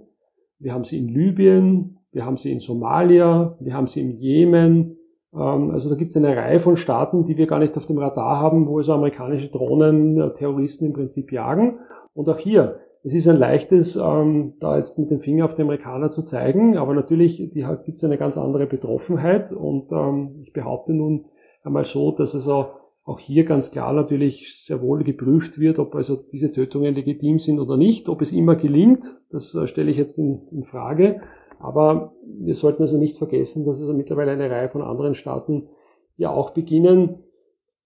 wir haben sie in Libyen, wir haben sie in Somalia, wir haben sie im Jemen, also da gibt es eine Reihe von Staaten, die wir gar nicht auf dem Radar haben, wo also amerikanische Drohnen äh, Terroristen im Prinzip jagen. Und auch hier, es ist ein leichtes, ähm, da jetzt mit dem Finger auf die Amerikaner zu zeigen, aber natürlich gibt es eine ganz andere Betroffenheit. Und ähm, ich behaupte nun einmal so, dass also auch hier ganz klar natürlich sehr wohl geprüft wird, ob also diese Tötungen legitim sind oder nicht. Ob es immer gelingt, das äh, stelle ich jetzt in, in Frage. Aber wir sollten also nicht vergessen, dass also mittlerweile eine Reihe von anderen Staaten ja auch beginnen,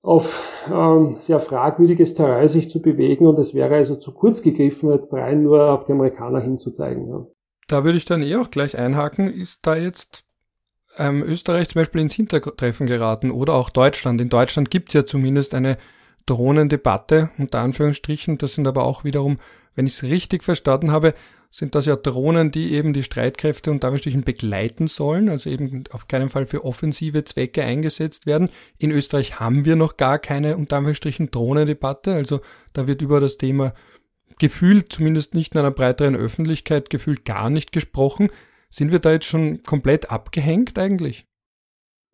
auf ähm, sehr fragwürdiges Terrain sich zu bewegen und es wäre also zu kurz gegriffen, jetzt rein nur auf die Amerikaner hinzuzeigen. Ja. Da würde ich dann eh auch gleich einhaken. Ist da jetzt ähm, Österreich zum Beispiel ins Hintertreffen geraten oder auch Deutschland? In Deutschland gibt es ja zumindest eine Drohnendebatte, unter Anführungsstrichen. Das sind aber auch wiederum, wenn ich es richtig verstanden habe, sind das ja Drohnen, die eben die Streitkräfte unter Anführungsstrichen begleiten sollen, also eben auf keinen Fall für offensive Zwecke eingesetzt werden. In Österreich haben wir noch gar keine unter Anführungsstrichen Drohnendebatte, also da wird über das Thema gefühlt, zumindest nicht in einer breiteren Öffentlichkeit, gefühlt gar nicht gesprochen. Sind wir da jetzt schon komplett abgehängt eigentlich?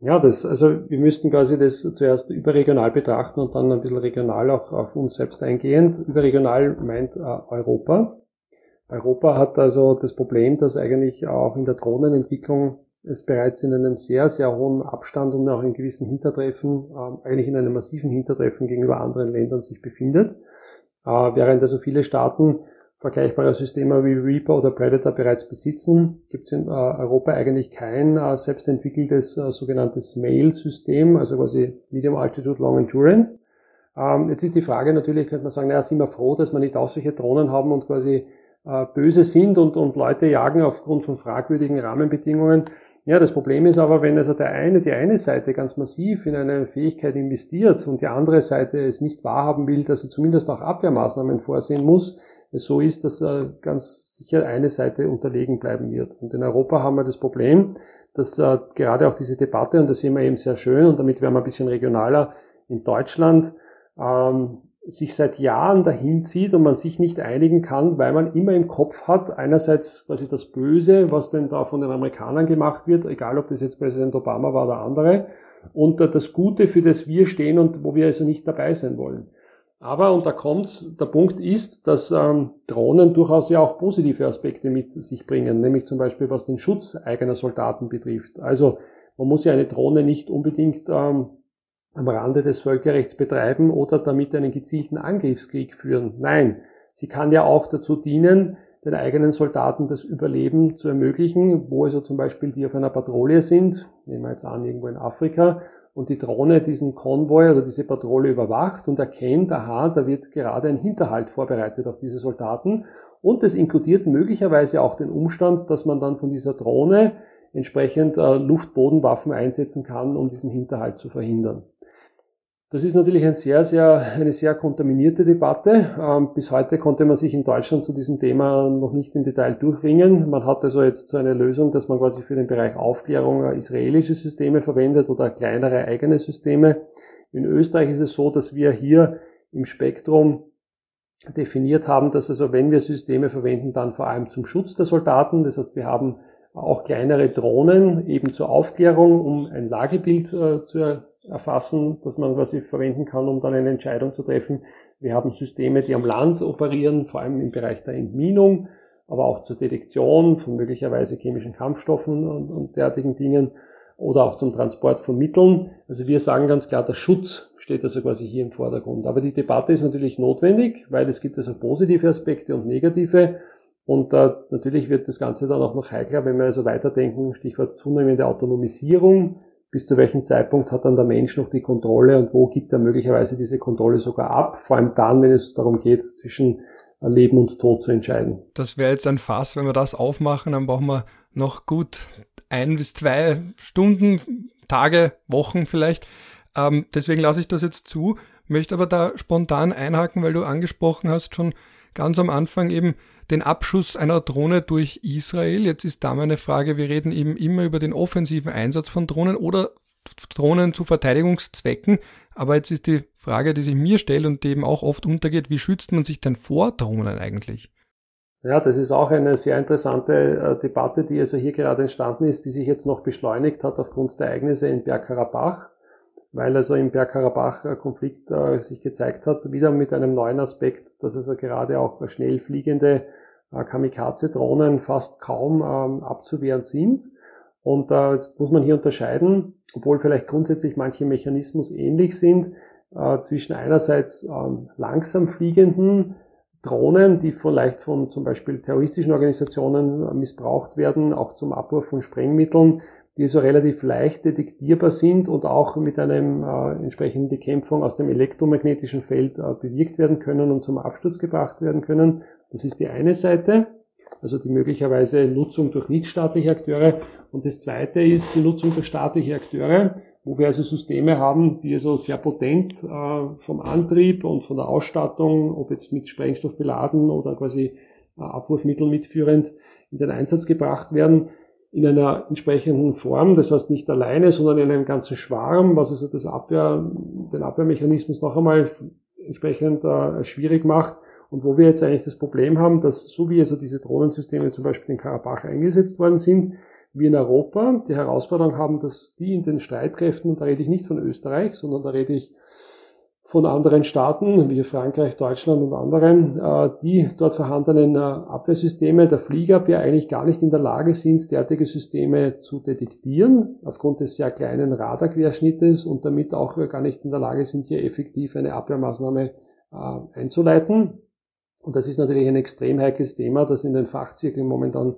Ja, das, also wir müssten quasi das zuerst überregional betrachten und dann ein bisschen regional auch auf uns selbst eingehend. Überregional meint äh, Europa. Europa hat also das Problem, dass eigentlich auch in der Drohnenentwicklung es bereits in einem sehr, sehr hohen Abstand und auch in gewissen Hintertreffen, äh, eigentlich in einem massiven Hintertreffen gegenüber anderen Ländern sich befindet. Äh, während also viele Staaten vergleichbare Systeme wie Reaper oder Predator bereits besitzen, gibt es in äh, Europa eigentlich kein äh, selbstentwickeltes äh, sogenanntes Mail-System, also quasi Medium Altitude Long Endurance. Ähm, jetzt ist die Frage natürlich, könnte man sagen, naja, sind wir froh, dass wir nicht auch solche Drohnen haben und quasi böse sind und, und Leute jagen aufgrund von fragwürdigen Rahmenbedingungen. Ja, das Problem ist aber, wenn also der eine, die eine Seite ganz massiv in eine Fähigkeit investiert und die andere Seite es nicht wahrhaben will, dass sie zumindest auch Abwehrmaßnahmen vorsehen muss, so ist, dass äh, ganz sicher eine Seite unterlegen bleiben wird. Und in Europa haben wir das Problem, dass äh, gerade auch diese Debatte, und das sehen wir eben sehr schön, und damit werden wir ein bisschen regionaler in Deutschland, ähm, sich seit Jahren dahin zieht und man sich nicht einigen kann, weil man immer im Kopf hat, einerseits quasi das Böse, was denn da von den Amerikanern gemacht wird, egal ob das jetzt Präsident Obama war oder andere, und das Gute, für das wir stehen und wo wir also nicht dabei sein wollen. Aber, und da kommt's, der Punkt ist, dass ähm, Drohnen durchaus ja auch positive Aspekte mit sich bringen, nämlich zum Beispiel was den Schutz eigener Soldaten betrifft. Also man muss ja eine Drohne nicht unbedingt ähm, am Rande des Völkerrechts betreiben oder damit einen gezielten Angriffskrieg führen. Nein, sie kann ja auch dazu dienen, den eigenen Soldaten das Überleben zu ermöglichen, wo also zum Beispiel die auf einer Patrouille sind, nehmen wir jetzt an, irgendwo in Afrika, und die Drohne diesen Konvoi oder diese Patrouille überwacht und erkennt, aha, da wird gerade ein Hinterhalt vorbereitet auf diese Soldaten. Und es inkludiert möglicherweise auch den Umstand, dass man dann von dieser Drohne entsprechend äh, Luftbodenwaffen einsetzen kann, um diesen Hinterhalt zu verhindern. Das ist natürlich ein sehr, sehr, eine sehr kontaminierte Debatte. Ähm, bis heute konnte man sich in Deutschland zu diesem Thema noch nicht im Detail durchringen. Man hat also jetzt so eine Lösung, dass man quasi für den Bereich Aufklärung israelische Systeme verwendet oder kleinere eigene Systeme. In Österreich ist es so, dass wir hier im Spektrum definiert haben, dass also wenn wir Systeme verwenden, dann vor allem zum Schutz der Soldaten. Das heißt, wir haben auch kleinere Drohnen eben zur Aufklärung, um ein Lagebild äh, zu erfassen, das man quasi verwenden kann, um dann eine Entscheidung zu treffen. Wir haben Systeme, die am Land operieren, vor allem im Bereich der Entminung, aber auch zur Detektion von möglicherweise chemischen Kampfstoffen und, und derartigen Dingen oder auch zum Transport von Mitteln. Also wir sagen ganz klar, der Schutz steht also quasi hier im Vordergrund. Aber die Debatte ist natürlich notwendig, weil es gibt also positive Aspekte und negative. Und äh, natürlich wird das Ganze dann auch noch heikler, wenn wir also weiterdenken, Stichwort zunehmende Autonomisierung, bis zu welchem Zeitpunkt hat dann der Mensch noch die Kontrolle und wo gibt er möglicherweise diese Kontrolle sogar ab, vor allem dann, wenn es darum geht, zwischen Leben und Tod zu entscheiden. Das wäre jetzt ein Fass, wenn wir das aufmachen, dann brauchen wir noch gut ein bis zwei Stunden, Tage, Wochen vielleicht. Ähm, deswegen lasse ich das jetzt zu, möchte aber da spontan einhaken, weil du angesprochen hast schon ganz am Anfang eben den Abschuss einer Drohne durch Israel. Jetzt ist da meine Frage, wir reden eben immer über den offensiven Einsatz von Drohnen oder Drohnen zu Verteidigungszwecken. Aber jetzt ist die Frage, die sich mir stellt und die eben auch oft untergeht, wie schützt man sich denn vor Drohnen eigentlich? Ja, das ist auch eine sehr interessante äh, Debatte, die also hier gerade entstanden ist, die sich jetzt noch beschleunigt hat aufgrund der Ereignisse in Bergkarabach weil also im Bergkarabach-Konflikt äh, sich gezeigt hat, wieder mit einem neuen Aspekt, dass also gerade auch schnell fliegende äh, Kamikaze-Drohnen fast kaum ähm, abzuwehren sind. Und äh, jetzt muss man hier unterscheiden, obwohl vielleicht grundsätzlich manche Mechanismus ähnlich sind, äh, zwischen einerseits ähm, langsam fliegenden Drohnen, die vielleicht von zum Beispiel terroristischen Organisationen äh, missbraucht werden, auch zum Abwurf von Sprengmitteln, die so relativ leicht detektierbar sind und auch mit einem äh, entsprechenden Bekämpfung aus dem elektromagnetischen Feld äh, bewirkt werden können und zum Absturz gebracht werden können. Das ist die eine Seite, also die möglicherweise Nutzung durch nichtstaatliche Akteure. Und das zweite ist die Nutzung durch staatliche Akteure, wo wir also Systeme haben, die also sehr potent äh, vom Antrieb und von der Ausstattung, ob jetzt mit Sprengstoff beladen oder quasi äh, Abwurfmittel mitführend, in den Einsatz gebracht werden in einer entsprechenden Form, das heißt nicht alleine, sondern in einem ganzen Schwarm, was also das Abwehr, den Abwehrmechanismus noch einmal entsprechend äh, schwierig macht und wo wir jetzt eigentlich das Problem haben, dass so wie also diese Drohnensysteme zum Beispiel in Karabach eingesetzt worden sind, wir in Europa die Herausforderung haben, dass die in den Streitkräften, und da rede ich nicht von Österreich, sondern da rede ich von anderen Staaten wie Frankreich, Deutschland und anderen, äh, die dort vorhandenen äh, Abwehrsysteme der Fliegerabwehr eigentlich gar nicht in der Lage sind, derartige Systeme zu detektieren, aufgrund des sehr kleinen Radarquerschnittes und damit auch gar nicht in der Lage sind, hier effektiv eine Abwehrmaßnahme äh, einzuleiten. Und das ist natürlich ein extrem heikles Thema, das in den Fachzirkeln momentan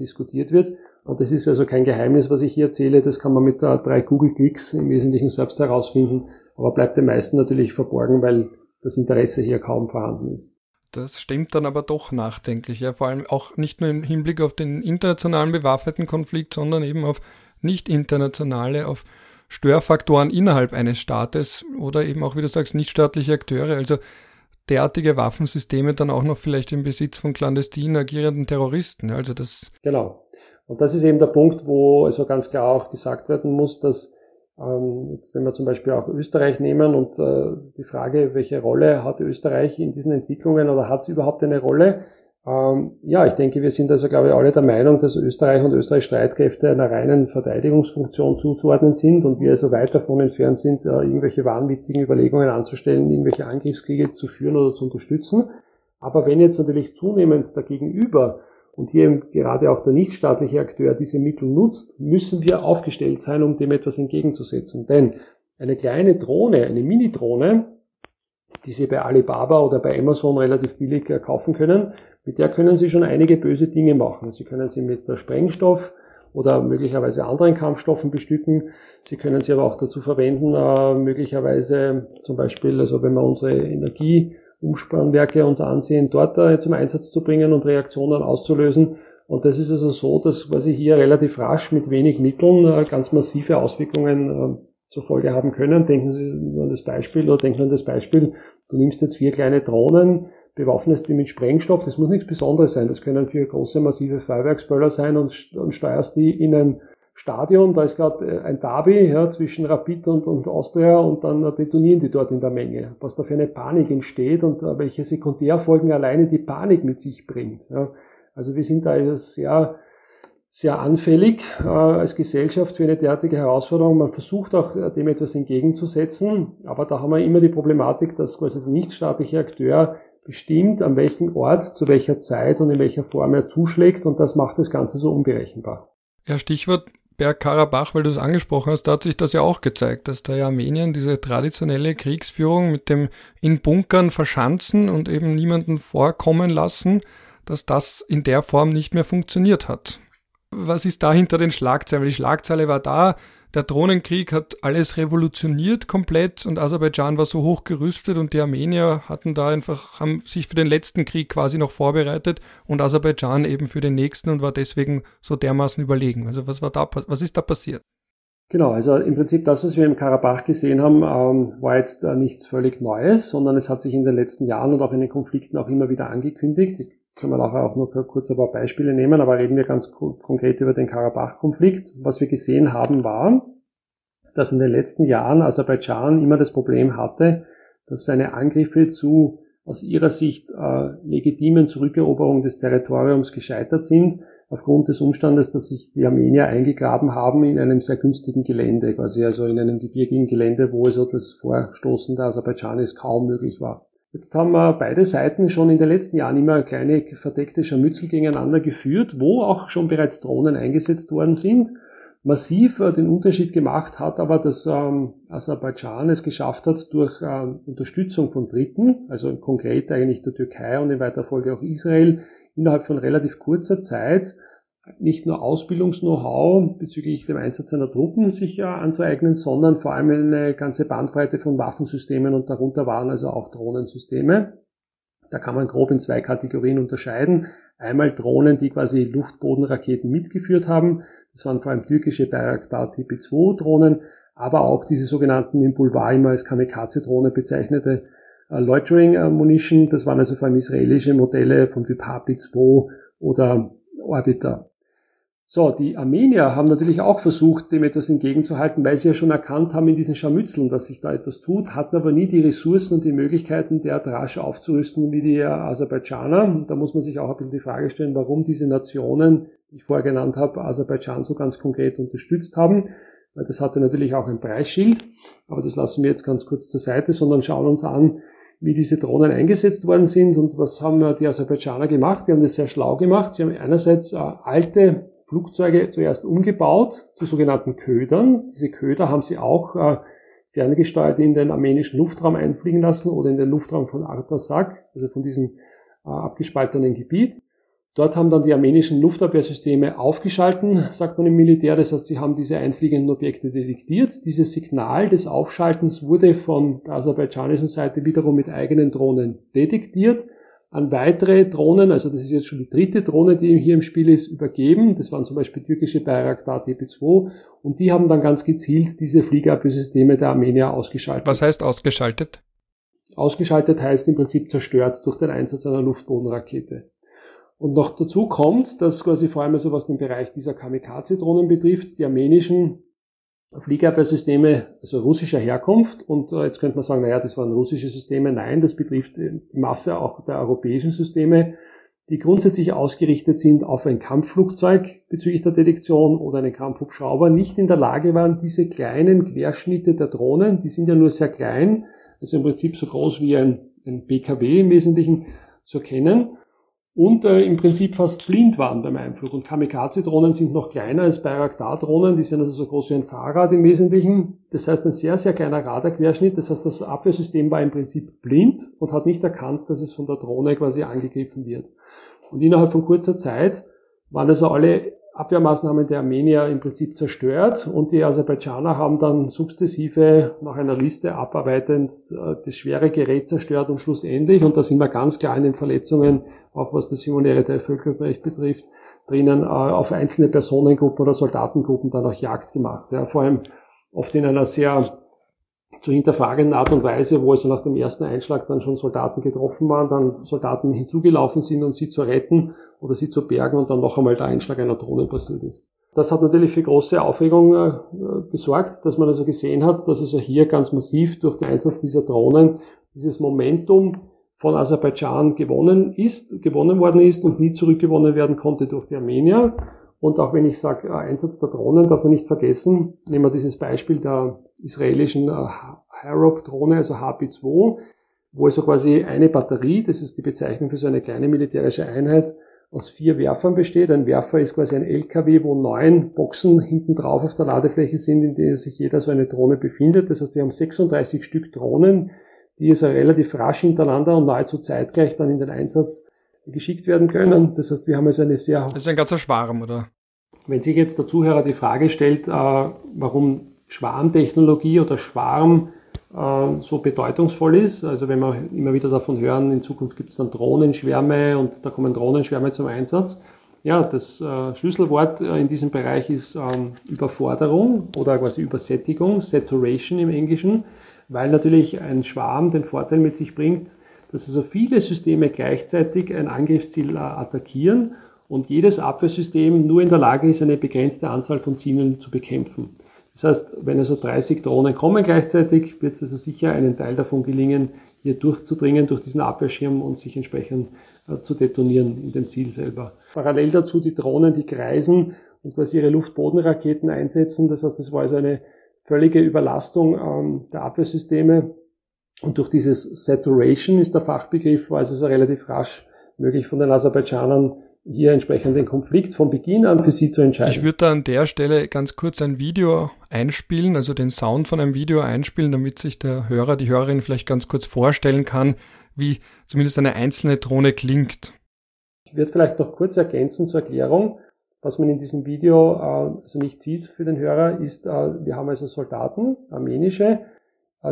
diskutiert wird. Und das ist also kein Geheimnis, was ich hier erzähle. Das kann man mit drei Google-Klicks im Wesentlichen selbst herausfinden aber bleibt den meisten natürlich verborgen, weil das Interesse hier kaum vorhanden ist. Das stimmt dann aber doch nachdenklich, ja, vor allem auch nicht nur im Hinblick auf den internationalen bewaffneten Konflikt, sondern eben auf nicht internationale, auf Störfaktoren innerhalb eines Staates oder eben auch, wie du sagst, nichtstaatliche Akteure. Also derartige Waffensysteme dann auch noch vielleicht im Besitz von clandestin agierenden Terroristen. Also das. Genau. Und das ist eben der Punkt, wo also ganz klar auch gesagt werden muss, dass ähm, jetzt, wenn wir zum Beispiel auch Österreich nehmen und äh, die Frage, welche Rolle hat Österreich in diesen Entwicklungen oder hat es überhaupt eine Rolle? Ähm, ja, ich denke, wir sind also, glaube ich, alle der Meinung, dass Österreich und Österreich Streitkräfte einer reinen Verteidigungsfunktion zuzuordnen sind und wir also weit davon entfernt sind, äh, irgendwelche wahnwitzigen Überlegungen anzustellen, irgendwelche Angriffskriege zu führen oder zu unterstützen. Aber wenn jetzt natürlich zunehmend dagegenüber und hier eben gerade auch der nichtstaatliche Akteur diese Mittel nutzt, müssen wir aufgestellt sein, um dem etwas entgegenzusetzen. Denn eine kleine Drohne, eine Mini-Drohne, die Sie bei Alibaba oder bei Amazon relativ billig äh, kaufen können, mit der können Sie schon einige böse Dinge machen. Sie können sie mit Sprengstoff oder möglicherweise anderen Kampfstoffen bestücken. Sie können sie aber auch dazu verwenden, äh, möglicherweise zum Beispiel, also wenn wir unsere Energieumspannwerke uns ansehen, dort äh, zum Einsatz zu bringen und Reaktionen auszulösen. Und das ist also so, dass quasi hier relativ rasch mit wenig Mitteln ganz massive Auswirkungen zur Folge haben können. Denken Sie an das Beispiel oder denken an das Beispiel, du nimmst jetzt vier kleine Drohnen, bewaffnest die mit Sprengstoff. Das muss nichts Besonderes sein. Das können vier große, massive Feuerwerksböller sein und, und steuerst die in ein Stadion. Da ist gerade äh, ein Derby ja, zwischen Rapid und, und Austria und dann detonieren die dort in der Menge. Was da für eine Panik entsteht und uh, welche Sekundärfolgen alleine die Panik mit sich bringt. Ja. Also wir sind da sehr sehr anfällig äh, als Gesellschaft für eine derartige Herausforderung. Man versucht auch äh, dem etwas entgegenzusetzen, aber da haben wir immer die Problematik, dass quasi der nichtstaatliche Akteur bestimmt, an welchem Ort, zu welcher Zeit und in welcher Form er zuschlägt und das macht das Ganze so unberechenbar. Ja, Stichwort Bergkarabach, weil du es angesprochen hast, da hat sich das ja auch gezeigt, dass da ja Armenien diese traditionelle Kriegsführung mit dem in Bunkern verschanzen und eben niemanden vorkommen lassen, dass das in der Form nicht mehr funktioniert hat. Was ist da hinter den Schlagzeilen? Weil die Schlagzeile war da, der Drohnenkrieg hat alles revolutioniert komplett und Aserbaidschan war so hoch gerüstet und die Armenier hatten da einfach, haben sich für den letzten Krieg quasi noch vorbereitet und Aserbaidschan eben für den nächsten und war deswegen so dermaßen überlegen. Also was war da, was ist da passiert? Genau, also im Prinzip das, was wir im Karabach gesehen haben, ähm, war jetzt äh, nichts völlig Neues, sondern es hat sich in den letzten Jahren und auch in den Konflikten auch immer wieder angekündigt. Ich können wir nachher auch nur kurz ein paar Beispiele nehmen, aber reden wir ganz konkret über den Karabach-Konflikt. Was wir gesehen haben war, dass in den letzten Jahren Aserbaidschan immer das Problem hatte, dass seine Angriffe zu aus ihrer Sicht äh, legitimen Zurückeroberung des Territoriums gescheitert sind, aufgrund des Umstandes, dass sich die Armenier eingegraben haben in einem sehr günstigen Gelände, quasi also in einem gebirgigen Gelände, wo also das Vorstoßen der Aserbaidschanis kaum möglich war. Jetzt haben wir beide Seiten schon in den letzten Jahren immer kleine verdeckte Scharmützel gegeneinander geführt, wo auch schon bereits Drohnen eingesetzt worden sind. Massiv äh, den Unterschied gemacht hat aber, dass ähm, Aserbaidschan es geschafft hat, durch ähm, Unterstützung von Dritten, also konkret eigentlich der Türkei und in weiter Folge auch Israel, innerhalb von relativ kurzer Zeit nicht nur Ausbildungs-Know-how bezüglich dem Einsatz seiner Truppen sich anzueignen, sondern vor allem eine ganze Bandbreite von Waffensystemen und darunter waren also auch Drohnensysteme. Da kann man grob in zwei Kategorien unterscheiden. Einmal Drohnen, die quasi Luftbodenraketen mitgeführt haben. Das waren vor allem türkische Bayraktar TP2 Drohnen, aber auch diese sogenannten im Boulevard immer als Kamikaze-Drohne bezeichnete äh, Loitering Munition. Das waren also vor allem israelische Modelle vom Typ HP2 oder Orbiter. So, die Armenier haben natürlich auch versucht, dem etwas entgegenzuhalten, weil sie ja schon erkannt haben in diesen Scharmützeln, dass sich da etwas tut, hatten aber nie die Ressourcen und die Möglichkeiten, derart rasch aufzurüsten wie die Aserbaidschaner. Da muss man sich auch ein bisschen die Frage stellen, warum diese Nationen, die ich vorher genannt habe, Aserbaidschan so ganz konkret unterstützt haben. Weil das hatte natürlich auch ein Preisschild, aber das lassen wir jetzt ganz kurz zur Seite, sondern schauen uns an, wie diese Drohnen eingesetzt worden sind und was haben die Aserbaidschaner gemacht. Die haben das sehr schlau gemacht. Sie haben einerseits äh, alte Flugzeuge zuerst umgebaut zu sogenannten Ködern. Diese Köder haben sie auch äh, ferngesteuert in den armenischen Luftraum einfliegen lassen oder in den Luftraum von Artasak, also von diesem äh, abgespaltenen Gebiet. Dort haben dann die armenischen Luftabwehrsysteme aufgeschalten, sagt man im Militär. Das heißt, sie haben diese einfliegenden Objekte detektiert. Dieses Signal des Aufschaltens wurde von der aserbaidschanischen Seite wiederum mit eigenen Drohnen detektiert an weitere Drohnen, also das ist jetzt schon die dritte Drohne, die hier im Spiel ist, übergeben. Das waren zum Beispiel türkische Bayraktar TP2 und die haben dann ganz gezielt diese Fliegerabwehrsysteme der Armenier ausgeschaltet. Was heißt ausgeschaltet? Ausgeschaltet heißt im Prinzip zerstört durch den Einsatz einer Luftbodenrakete. Und noch dazu kommt, dass quasi vor allem also was den Bereich dieser Kamikaze-Drohnen betrifft, die armenischen Fliegerabwehrsysteme, also russischer Herkunft. Und äh, jetzt könnte man sagen, naja, das waren russische Systeme. Nein, das betrifft äh, die Masse auch der europäischen Systeme, die grundsätzlich ausgerichtet sind auf ein Kampfflugzeug bezüglich der Detektion oder einen Kampfhubschrauber, nicht in der Lage waren, diese kleinen Querschnitte der Drohnen, die sind ja nur sehr klein, also im Prinzip so groß wie ein, ein PKW im Wesentlichen, zu erkennen und äh, im Prinzip fast blind waren beim Einflug. Und Kamikaze-Drohnen sind noch kleiner als Bayraktar-Drohnen, die sind also so groß wie ein Fahrrad im Wesentlichen. Das heißt, ein sehr, sehr kleiner Radarquerschnitt. Das heißt, das Abwehrsystem war im Prinzip blind und hat nicht erkannt, dass es von der Drohne quasi angegriffen wird. Und innerhalb von kurzer Zeit waren also alle Abwehrmaßnahmen der Armenier im Prinzip zerstört und die Aserbaidschaner haben dann sukzessive nach einer Liste abarbeitend äh, das schwere Gerät zerstört und schlussendlich, und da sind wir ganz klar in den Verletzungen, auch was das humanitäre Völkerrecht betrifft, drinnen äh, auf einzelne Personengruppen oder Soldatengruppen dann auch Jagd gemacht. Ja, vor allem oft in einer sehr zu hinterfragenden Art und Weise, wo also nach dem ersten Einschlag dann schon Soldaten getroffen waren, dann Soldaten hinzugelaufen sind, um sie zu retten oder sie zu bergen und dann noch einmal der Einschlag einer Drohne passiert ist. Das hat natürlich für große Aufregung äh, gesorgt, dass man also gesehen hat, dass also hier ganz massiv durch den Einsatz dieser Drohnen dieses Momentum von Aserbaidschan gewonnen ist, gewonnen worden ist und nie zurückgewonnen werden konnte durch die Armenier. Und auch wenn ich sage, äh, Einsatz der Drohnen, darf man nicht vergessen, nehmen wir dieses Beispiel der israelischen äh, Harop-Drohne, also HP-2, wo also quasi eine Batterie, das ist die Bezeichnung für so eine kleine militärische Einheit, aus vier Werfern besteht. Ein Werfer ist quasi ein LKW, wo neun Boxen hinten drauf auf der Ladefläche sind, in denen sich jeder so eine Drohne befindet. Das heißt, wir haben 36 Stück Drohnen, die also relativ rasch hintereinander und nahezu zeitgleich dann in den Einsatz geschickt werden können. Das heißt, wir haben also eine sehr... Das ist ein ganzer Schwarm, oder? Wenn sich jetzt der Zuhörer die Frage stellt, äh, warum Schwarmtechnologie oder Schwarm äh, so bedeutungsvoll ist, also wenn wir immer wieder davon hören, in Zukunft gibt es dann Drohnenschwärme und da kommen Drohnenschwärme zum Einsatz. Ja, das äh, Schlüsselwort in diesem Bereich ist ähm, Überforderung oder quasi Übersättigung, Saturation im Englischen, weil natürlich ein Schwarm den Vorteil mit sich bringt, dass also viele Systeme gleichzeitig ein Angriffsziel attackieren und jedes Abwehrsystem nur in der Lage ist, eine begrenzte Anzahl von Zielen zu bekämpfen. Das heißt, wenn also 30 Drohnen kommen gleichzeitig, wird es also sicher einen Teil davon gelingen, hier durchzudringen durch diesen Abwehrschirm und sich entsprechend äh, zu detonieren in dem Ziel selber. Parallel dazu die Drohnen, die kreisen und quasi ihre Luftbodenraketen einsetzen. Das heißt, das war also eine völlige Überlastung ähm, der Abwehrsysteme und durch dieses Saturation ist der Fachbegriff, war es also relativ rasch möglich von den Aserbaidschanern hier entsprechend den Konflikt von Beginn an für sie zu entscheiden. Ich würde da an der Stelle ganz kurz ein Video einspielen, also den Sound von einem Video einspielen, damit sich der Hörer, die Hörerin vielleicht ganz kurz vorstellen kann, wie zumindest eine einzelne Drohne klingt. Ich würde vielleicht noch kurz ergänzen zur Erklärung. Was man in diesem Video äh, also nicht sieht für den Hörer, ist, äh, wir haben also Soldaten, armenische,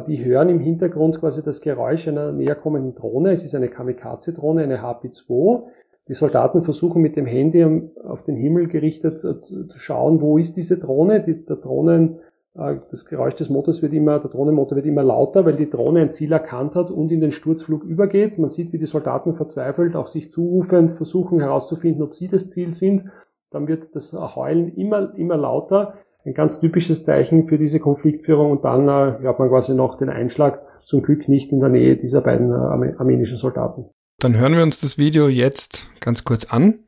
die hören im Hintergrund quasi das Geräusch einer näher kommenden Drohne. Es ist eine Kamikaze-Drohne, eine HP-2. Die Soldaten versuchen mit dem Handy auf den Himmel gerichtet zu schauen, wo ist diese Drohne. Die, der Drohnen, äh, das Geräusch des Motors wird immer, der Drohnenmotor wird immer lauter, weil die Drohne ein Ziel erkannt hat und in den Sturzflug übergeht. Man sieht, wie die Soldaten verzweifelt, auch sich zurufend versuchen herauszufinden, ob sie das Ziel sind. Dann wird das Heulen immer, immer lauter ein ganz typisches Zeichen für diese Konfliktführung und dann äh, hat man quasi noch den Einschlag, zum Glück nicht in der Nähe dieser beiden äh, armenischen Soldaten. Dann hören wir uns das Video jetzt ganz kurz an.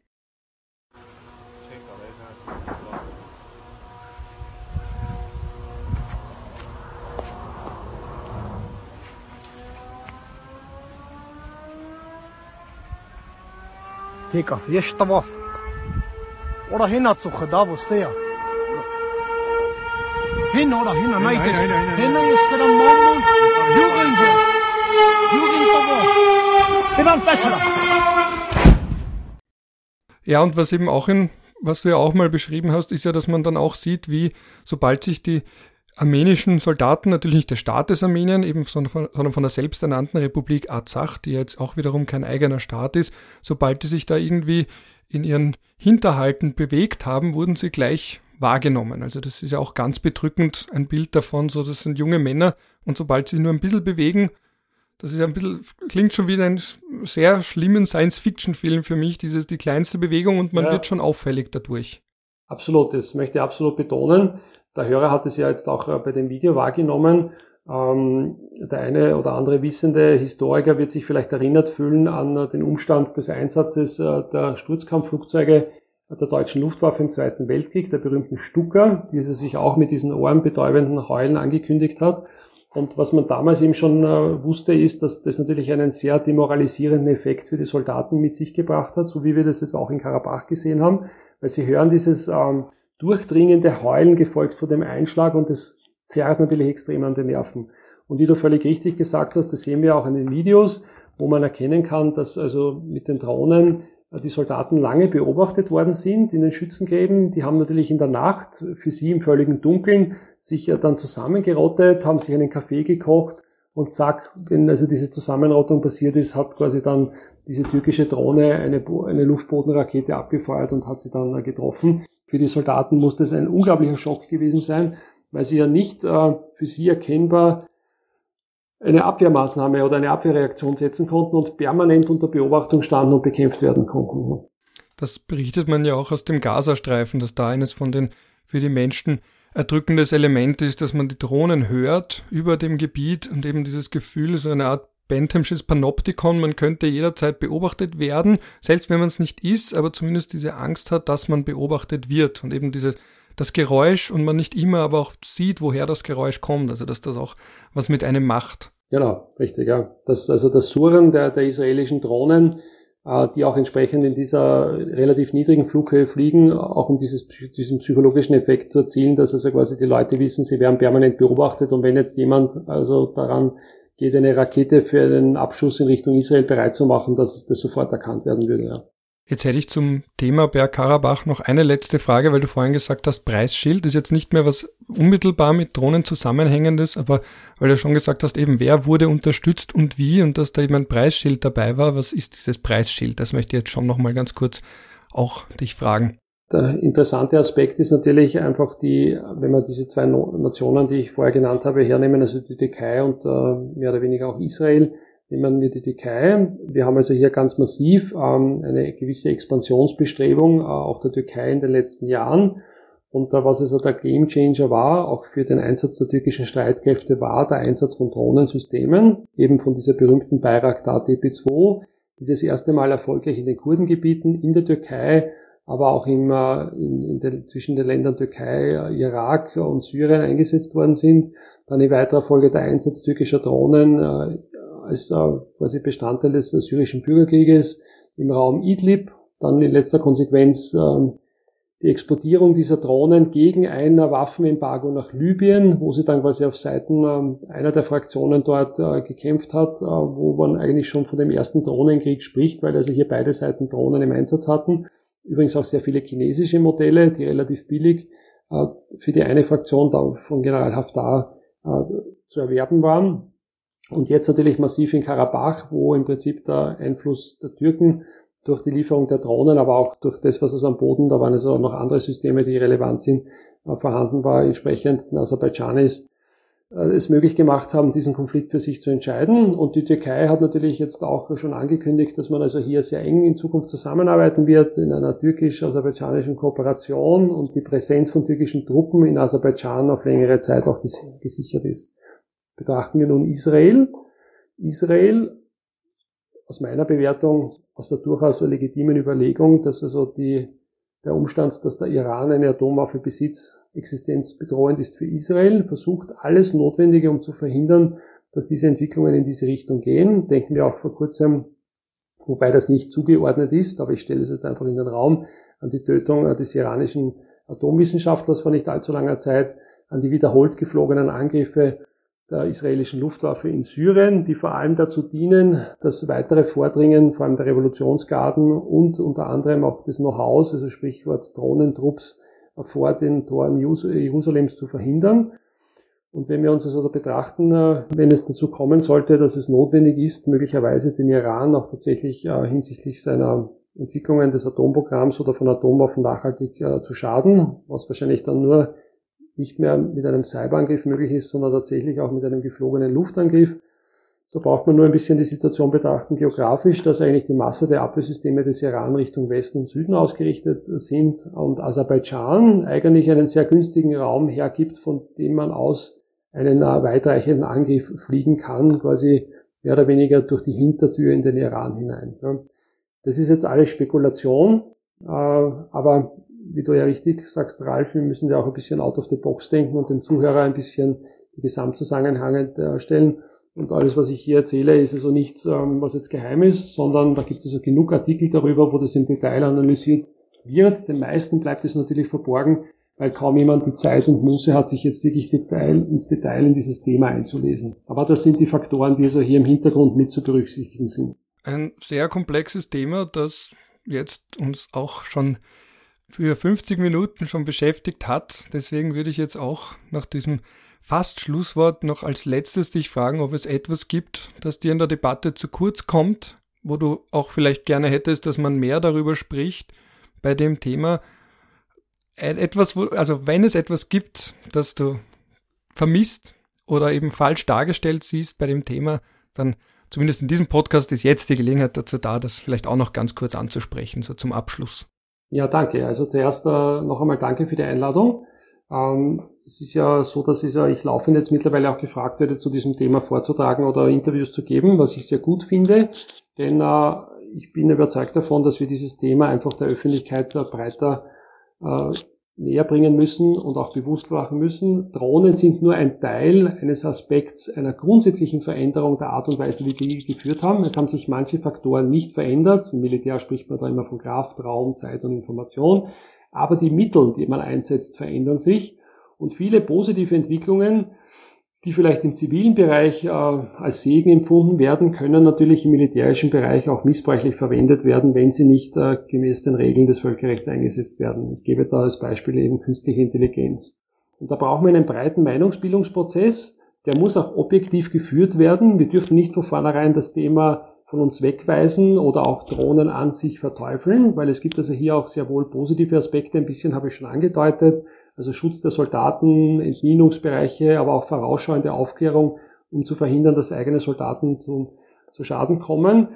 ديكا ليش طواف وراهينا تسخ دافوس طيّا hin oder hin oder nein, nein, hin ist der Mann Jugend. Jugend Immer besser. Ja, und was eben auch in, was du ja auch mal beschrieben hast, ist ja, dass man dann auch sieht, wie sobald sich die armenischen Soldaten, natürlich nicht der Staat des Armenien, eben, sondern von, sondern von der selbsternannten Republik Arzach, die jetzt auch wiederum kein eigener Staat ist, sobald die sich da irgendwie in ihren Hinterhalten bewegt haben, wurden sie gleich wahrgenommen. Also das ist ja auch ganz bedrückend ein Bild davon, so das sind junge Männer und sobald sie nur ein bisschen bewegen, das ist ja ein bisschen, klingt schon wie ein sehr schlimmen Science-Fiction-Film für mich, dieses die kleinste Bewegung und man ja. wird schon auffällig dadurch. Absolut, das möchte ich absolut betonen. Der Hörer hat es ja jetzt auch äh, bei dem Video wahrgenommen. Ähm, der eine oder andere wissende Historiker wird sich vielleicht erinnert fühlen an äh, den Umstand des Einsatzes äh, der Sturzkampfflugzeuge der deutschen Luftwaffe im Zweiten Weltkrieg, der berühmten Stucker, die sie sich auch mit diesen ohrenbetäubenden Heulen angekündigt hat. Und was man damals eben schon äh, wusste, ist, dass das natürlich einen sehr demoralisierenden Effekt für die Soldaten mit sich gebracht hat, so wie wir das jetzt auch in Karabach gesehen haben, weil sie hören dieses ähm, durchdringende Heulen gefolgt von dem Einschlag und das zerrt natürlich extrem an den Nerven. Und wie du völlig richtig gesagt hast, das sehen wir auch in den Videos, wo man erkennen kann, dass also mit den Drohnen die Soldaten lange beobachtet worden sind in den Schützengräben. Die haben natürlich in der Nacht für sie im völligen Dunkeln sich dann zusammengerottet, haben sich einen Kaffee gekocht und zack, wenn also diese Zusammenrottung passiert ist, hat quasi dann diese türkische Drohne eine, eine Luftbodenrakete abgefeuert und hat sie dann getroffen. Für die Soldaten muss das ein unglaublicher Schock gewesen sein, weil sie ja nicht äh, für sie erkennbar eine Abwehrmaßnahme oder eine Abwehrreaktion setzen konnten und permanent unter Beobachtung standen und bekämpft werden konnten. Das berichtet man ja auch aus dem Gazastreifen, dass da eines von den für die Menschen erdrückendes Element ist, dass man die Drohnen hört über dem Gebiet und eben dieses Gefühl, so eine Art Benthamsches Panoptikon, man könnte jederzeit beobachtet werden, selbst wenn man es nicht ist, aber zumindest diese Angst hat, dass man beobachtet wird und eben diese das Geräusch und man nicht immer aber auch sieht, woher das Geräusch kommt, also dass das auch was mit einem macht. Genau, richtig, ja. Das, also das Surren der, der israelischen Drohnen, äh, die auch entsprechend in dieser relativ niedrigen Flughöhe fliegen, auch um dieses, diesen psychologischen Effekt zu erzielen, dass also quasi die Leute wissen, sie werden permanent beobachtet und wenn jetzt jemand also daran geht, eine Rakete für den Abschuss in Richtung Israel bereit zu machen, dass das sofort erkannt werden würde, ja. Jetzt hätte ich zum Thema Bergkarabach noch eine letzte Frage, weil du vorhin gesagt hast, Preisschild ist jetzt nicht mehr was unmittelbar mit Drohnen zusammenhängendes, aber weil du schon gesagt hast, eben wer wurde unterstützt und wie und dass da eben ein Preisschild dabei war, was ist dieses Preisschild? Das möchte ich jetzt schon nochmal ganz kurz auch dich fragen. Der interessante Aspekt ist natürlich einfach die, wenn man diese zwei Nationen, die ich vorher genannt habe, hernehmen, also die Türkei und äh, mehr oder weniger auch Israel, Nehmen wir die Türkei. Wir haben also hier ganz massiv ähm, eine gewisse Expansionsbestrebung äh, auch der Türkei in den letzten Jahren. Und äh, was also der Gamechanger war, auch für den Einsatz der türkischen Streitkräfte, war der Einsatz von Drohnensystemen, eben von dieser berühmten Bayraktar TP2, die das erste Mal erfolgreich in den Kurdengebieten in der Türkei, aber auch im, äh, in, in den, zwischen den Ländern Türkei, Irak und Syrien eingesetzt worden sind. Dann in weiterer Folge der Einsatz türkischer Drohnen äh, als quasi Bestandteil des syrischen Bürgerkrieges im Raum Idlib, dann in letzter Konsequenz äh, die Exportierung dieser Drohnen gegen ein Waffenembargo nach Libyen, wo sie dann quasi auf Seiten äh, einer der Fraktionen dort äh, gekämpft hat, äh, wo man eigentlich schon von dem ersten Drohnenkrieg spricht, weil also hier beide Seiten Drohnen im Einsatz hatten. Übrigens auch sehr viele chinesische Modelle, die relativ billig äh, für die eine Fraktion von General Haftar zu erwerben waren. Und jetzt natürlich massiv in Karabach, wo im Prinzip der Einfluss der Türken durch die Lieferung der Drohnen, aber auch durch das, was es am Boden, da waren also noch andere Systeme, die relevant sind, äh, vorhanden war, entsprechend den Aserbaidschanis äh, es möglich gemacht haben, diesen Konflikt für sich zu entscheiden. Und die Türkei hat natürlich jetzt auch schon angekündigt, dass man also hier sehr eng in Zukunft zusammenarbeiten wird in einer türkisch-aserbaidschanischen Kooperation und die Präsenz von türkischen Truppen in Aserbaidschan auf längere Zeit auch gesichert ist. Betrachten wir nun Israel. Israel, aus meiner Bewertung, aus der durchaus legitimen Überlegung, dass also die, der Umstand, dass der Iran eine Atomwaffe besitzt, existenzbedrohend ist für Israel, versucht alles Notwendige, um zu verhindern, dass diese Entwicklungen in diese Richtung gehen. Denken wir auch vor kurzem, wobei das nicht zugeordnet ist, aber ich stelle es jetzt einfach in den Raum, an die Tötung des iranischen Atomwissenschaftlers vor nicht allzu langer Zeit, an die wiederholt geflogenen Angriffe der israelischen Luftwaffe in Syrien, die vor allem dazu dienen, das weitere Vordringen vor allem der Revolutionsgarden und unter anderem auch des Know-hows, also Sprichwort Drohnentrupps, vor den Toren Jerusalems zu verhindern. Und wenn wir uns also betrachten, äh, wenn es dazu kommen sollte, dass es notwendig ist, möglicherweise den Iran auch tatsächlich äh, hinsichtlich seiner Entwicklungen des Atomprogramms oder von Atomwaffen nachhaltig äh, zu schaden, was wahrscheinlich dann nur nicht mehr mit einem Cyberangriff möglich ist, sondern tatsächlich auch mit einem geflogenen Luftangriff. So braucht man nur ein bisschen die Situation betrachten geografisch, dass eigentlich die Masse der Abwehrsysteme des Iran Richtung Westen und Süden ausgerichtet sind und Aserbaidschan eigentlich einen sehr günstigen Raum hergibt, von dem man aus einen weitreichenden Angriff fliegen kann, quasi mehr oder weniger durch die Hintertür in den Iran hinein. Das ist jetzt alles Spekulation, äh, aber wie du ja richtig sagst, Ralf, wir müssen ja auch ein bisschen out of the box denken und dem Zuhörer ein bisschen die Gesamtzusammenhänge darstellen. Und alles, was ich hier erzähle, ist also nichts, ähm, was jetzt geheim ist, sondern da gibt es also genug Artikel darüber, wo das im Detail analysiert wird. Den meisten bleibt es natürlich verborgen, weil kaum jemand die Zeit und Muße hat, sich jetzt wirklich Detail, ins Detail in dieses Thema einzulesen. Aber das sind die Faktoren, die also hier im Hintergrund mit zu berücksichtigen sind. Ein sehr komplexes Thema, das jetzt uns auch schon für 50 Minuten schon beschäftigt hat. Deswegen würde ich jetzt auch nach diesem fast Schlusswort noch als letztes dich fragen, ob es etwas gibt, das dir in der Debatte zu kurz kommt, wo du auch vielleicht gerne hättest, dass man mehr darüber spricht bei dem Thema, etwas, wo, also wenn es etwas gibt, das du vermisst oder eben falsch dargestellt siehst bei dem Thema, dann zumindest in diesem Podcast ist jetzt die Gelegenheit dazu da, das vielleicht auch noch ganz kurz anzusprechen, so zum Abschluss. Ja, danke. Also zuerst äh, noch einmal danke für die Einladung. Ähm, es ist ja so, dass ich, ja, ich laufend jetzt mittlerweile auch gefragt werde, zu diesem Thema vorzutragen oder Interviews zu geben, was ich sehr gut finde, denn äh, ich bin überzeugt davon, dass wir dieses Thema einfach der Öffentlichkeit breiter äh, näher bringen müssen und auch bewusst machen müssen. Drohnen sind nur ein Teil eines Aspekts einer grundsätzlichen Veränderung der Art und Weise, wie wir geführt haben. Es haben sich manche Faktoren nicht verändert. Im Militär spricht man da immer von Kraft, Raum, Zeit und Information. Aber die Mittel, die man einsetzt, verändern sich. Und viele positive Entwicklungen die vielleicht im zivilen Bereich äh, als Segen empfunden werden, können natürlich im militärischen Bereich auch missbräuchlich verwendet werden, wenn sie nicht äh, gemäß den Regeln des Völkerrechts eingesetzt werden. Ich gebe da als Beispiel eben künstliche Intelligenz. Und da brauchen wir einen breiten Meinungsbildungsprozess, der muss auch objektiv geführt werden. Wir dürfen nicht von vornherein das Thema von uns wegweisen oder auch Drohnen an sich verteufeln, weil es gibt also hier auch sehr wohl positive Aspekte, ein bisschen habe ich schon angedeutet also Schutz der Soldaten, Entminungsbereiche, aber auch vorausschauende Aufklärung, um zu verhindern, dass eigene Soldaten zu, zu Schaden kommen.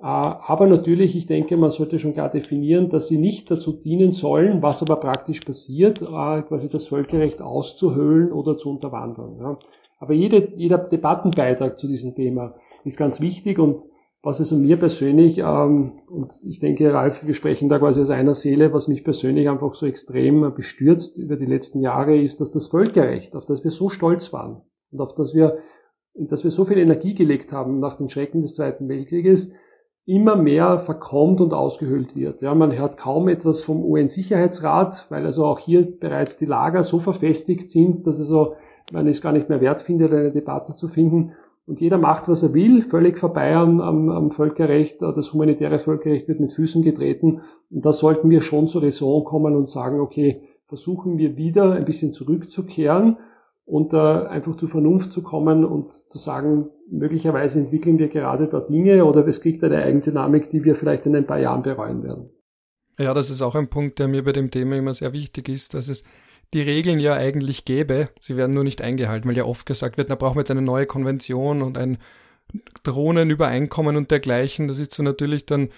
Äh, aber natürlich, ich denke, man sollte schon klar definieren, dass sie nicht dazu dienen sollen, was aber praktisch passiert, äh, quasi das Völkerrecht auszuhöhlen oder zu unterwandern. Aber jede, jeder Debattenbeitrag zu diesem Thema ist ganz wichtig und was also mir persönlich, ähm, und ich denke, Ralf, wir sprechen da quasi aus einer Seele, was mich persönlich einfach so extrem bestürzt über die letzten Jahre, ist, dass das Völkerrecht, auf das wir so stolz waren und auf das wir, in das wir so viel Energie gelegt haben nach den Schrecken des Zweiten Weltkrieges, immer mehr verkommt und ausgehöhlt wird. Ja, man hört kaum etwas vom UN-Sicherheitsrat, weil also auch hier bereits die Lager so verfestigt sind, dass also man es gar nicht mehr wert findet, eine Debatte zu finden. Und jeder macht, was er will, völlig vorbei am, am, Völkerrecht. Das humanitäre Völkerrecht wird mit Füßen getreten. Und da sollten wir schon zur Raison kommen und sagen, okay, versuchen wir wieder ein bisschen zurückzukehren und äh, einfach zur Vernunft zu kommen und zu sagen, möglicherweise entwickeln wir gerade da Dinge oder es kriegt eine Eigendynamik, die wir vielleicht in ein paar Jahren bereuen werden. Ja, das ist auch ein Punkt, der mir bei dem Thema immer sehr wichtig ist, dass es die Regeln ja eigentlich gäbe. Sie werden nur nicht eingehalten, weil ja oft gesagt wird, da brauchen wir jetzt eine neue Konvention und ein Drohnenübereinkommen und dergleichen. Das ist so natürlich dann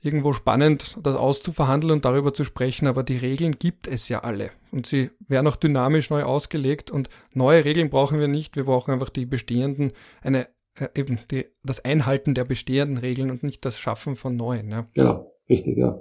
irgendwo spannend, das auszuverhandeln und darüber zu sprechen, aber die Regeln gibt es ja alle und sie werden auch dynamisch neu ausgelegt und neue Regeln brauchen wir nicht, wir brauchen einfach die bestehenden, eine äh, eben die, das Einhalten der bestehenden Regeln und nicht das Schaffen von neuen. Ja. Genau, richtig, ja.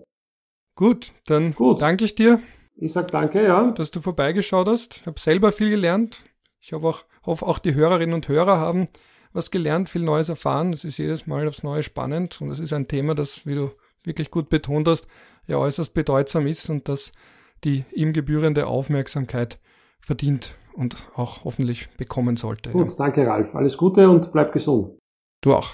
Gut, dann Gut. danke ich dir ich sag danke, ja. Dass du vorbeigeschaut hast. Ich habe selber viel gelernt. Ich habe auch, hoffe auch die Hörerinnen und Hörer haben was gelernt, viel Neues erfahren. Das ist jedes Mal aufs Neue spannend und das ist ein Thema, das, wie du wirklich gut betont hast, ja äußerst bedeutsam ist und das die ihm gebührende Aufmerksamkeit verdient und auch hoffentlich bekommen sollte. Gut, ja. danke Ralf. Alles Gute und bleib gesund. Du auch.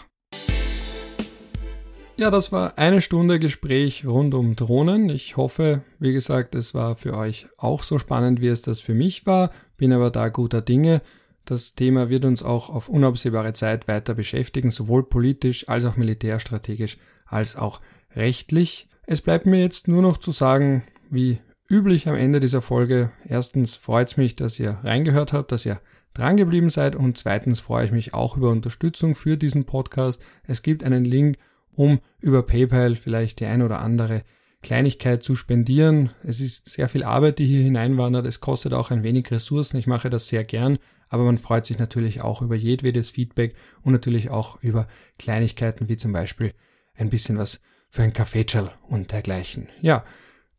Ja, das war eine Stunde Gespräch rund um Drohnen. Ich hoffe, wie gesagt, es war für euch auch so spannend, wie es das für mich war. Bin aber da guter Dinge, Das Thema wird uns auch auf unabsehbare Zeit weiter beschäftigen, sowohl politisch als auch militärstrategisch als auch rechtlich. Es bleibt mir jetzt nur noch zu sagen, wie üblich am Ende dieser Folge. Erstens freut es mich, dass ihr reingehört habt, dass ihr drangeblieben seid und zweitens freue ich mich auch über Unterstützung für diesen Podcast. Es gibt einen Link, um über PayPal vielleicht die ein oder andere Kleinigkeit zu spendieren. Es ist sehr viel Arbeit, die hier hineinwandert. Es kostet auch ein wenig Ressourcen. Ich mache das sehr gern, aber man freut sich natürlich auch über jedwedes Feedback und natürlich auch über Kleinigkeiten wie zum Beispiel ein bisschen was für ein Kaffeetschal und dergleichen. Ja,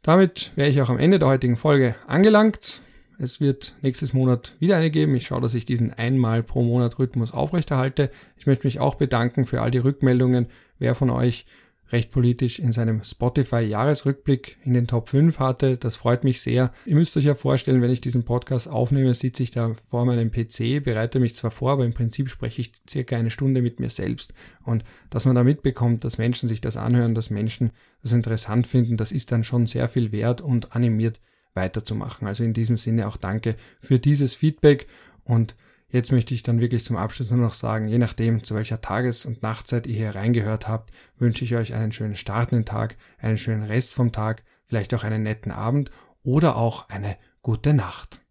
damit wäre ich auch am Ende der heutigen Folge angelangt. Es wird nächstes Monat wieder eine geben. Ich schaue, dass ich diesen einmal pro Monat Rhythmus aufrechterhalte. Ich möchte mich auch bedanken für all die Rückmeldungen. Wer von euch recht politisch in seinem Spotify-Jahresrückblick in den Top 5 hatte. Das freut mich sehr. Ihr müsst euch ja vorstellen, wenn ich diesen Podcast aufnehme, sitze ich da vor meinem PC, bereite mich zwar vor, aber im Prinzip spreche ich circa eine Stunde mit mir selbst. Und dass man da mitbekommt, dass Menschen sich das anhören, dass Menschen das interessant finden, das ist dann schon sehr viel wert und animiert weiterzumachen. Also in diesem Sinne auch danke für dieses Feedback und Jetzt möchte ich dann wirklich zum Abschluss nur noch sagen, je nachdem, zu welcher Tages- und Nachtzeit ihr hier reingehört habt, wünsche ich euch einen schönen startenden Tag, einen schönen Rest vom Tag, vielleicht auch einen netten Abend oder auch eine gute Nacht.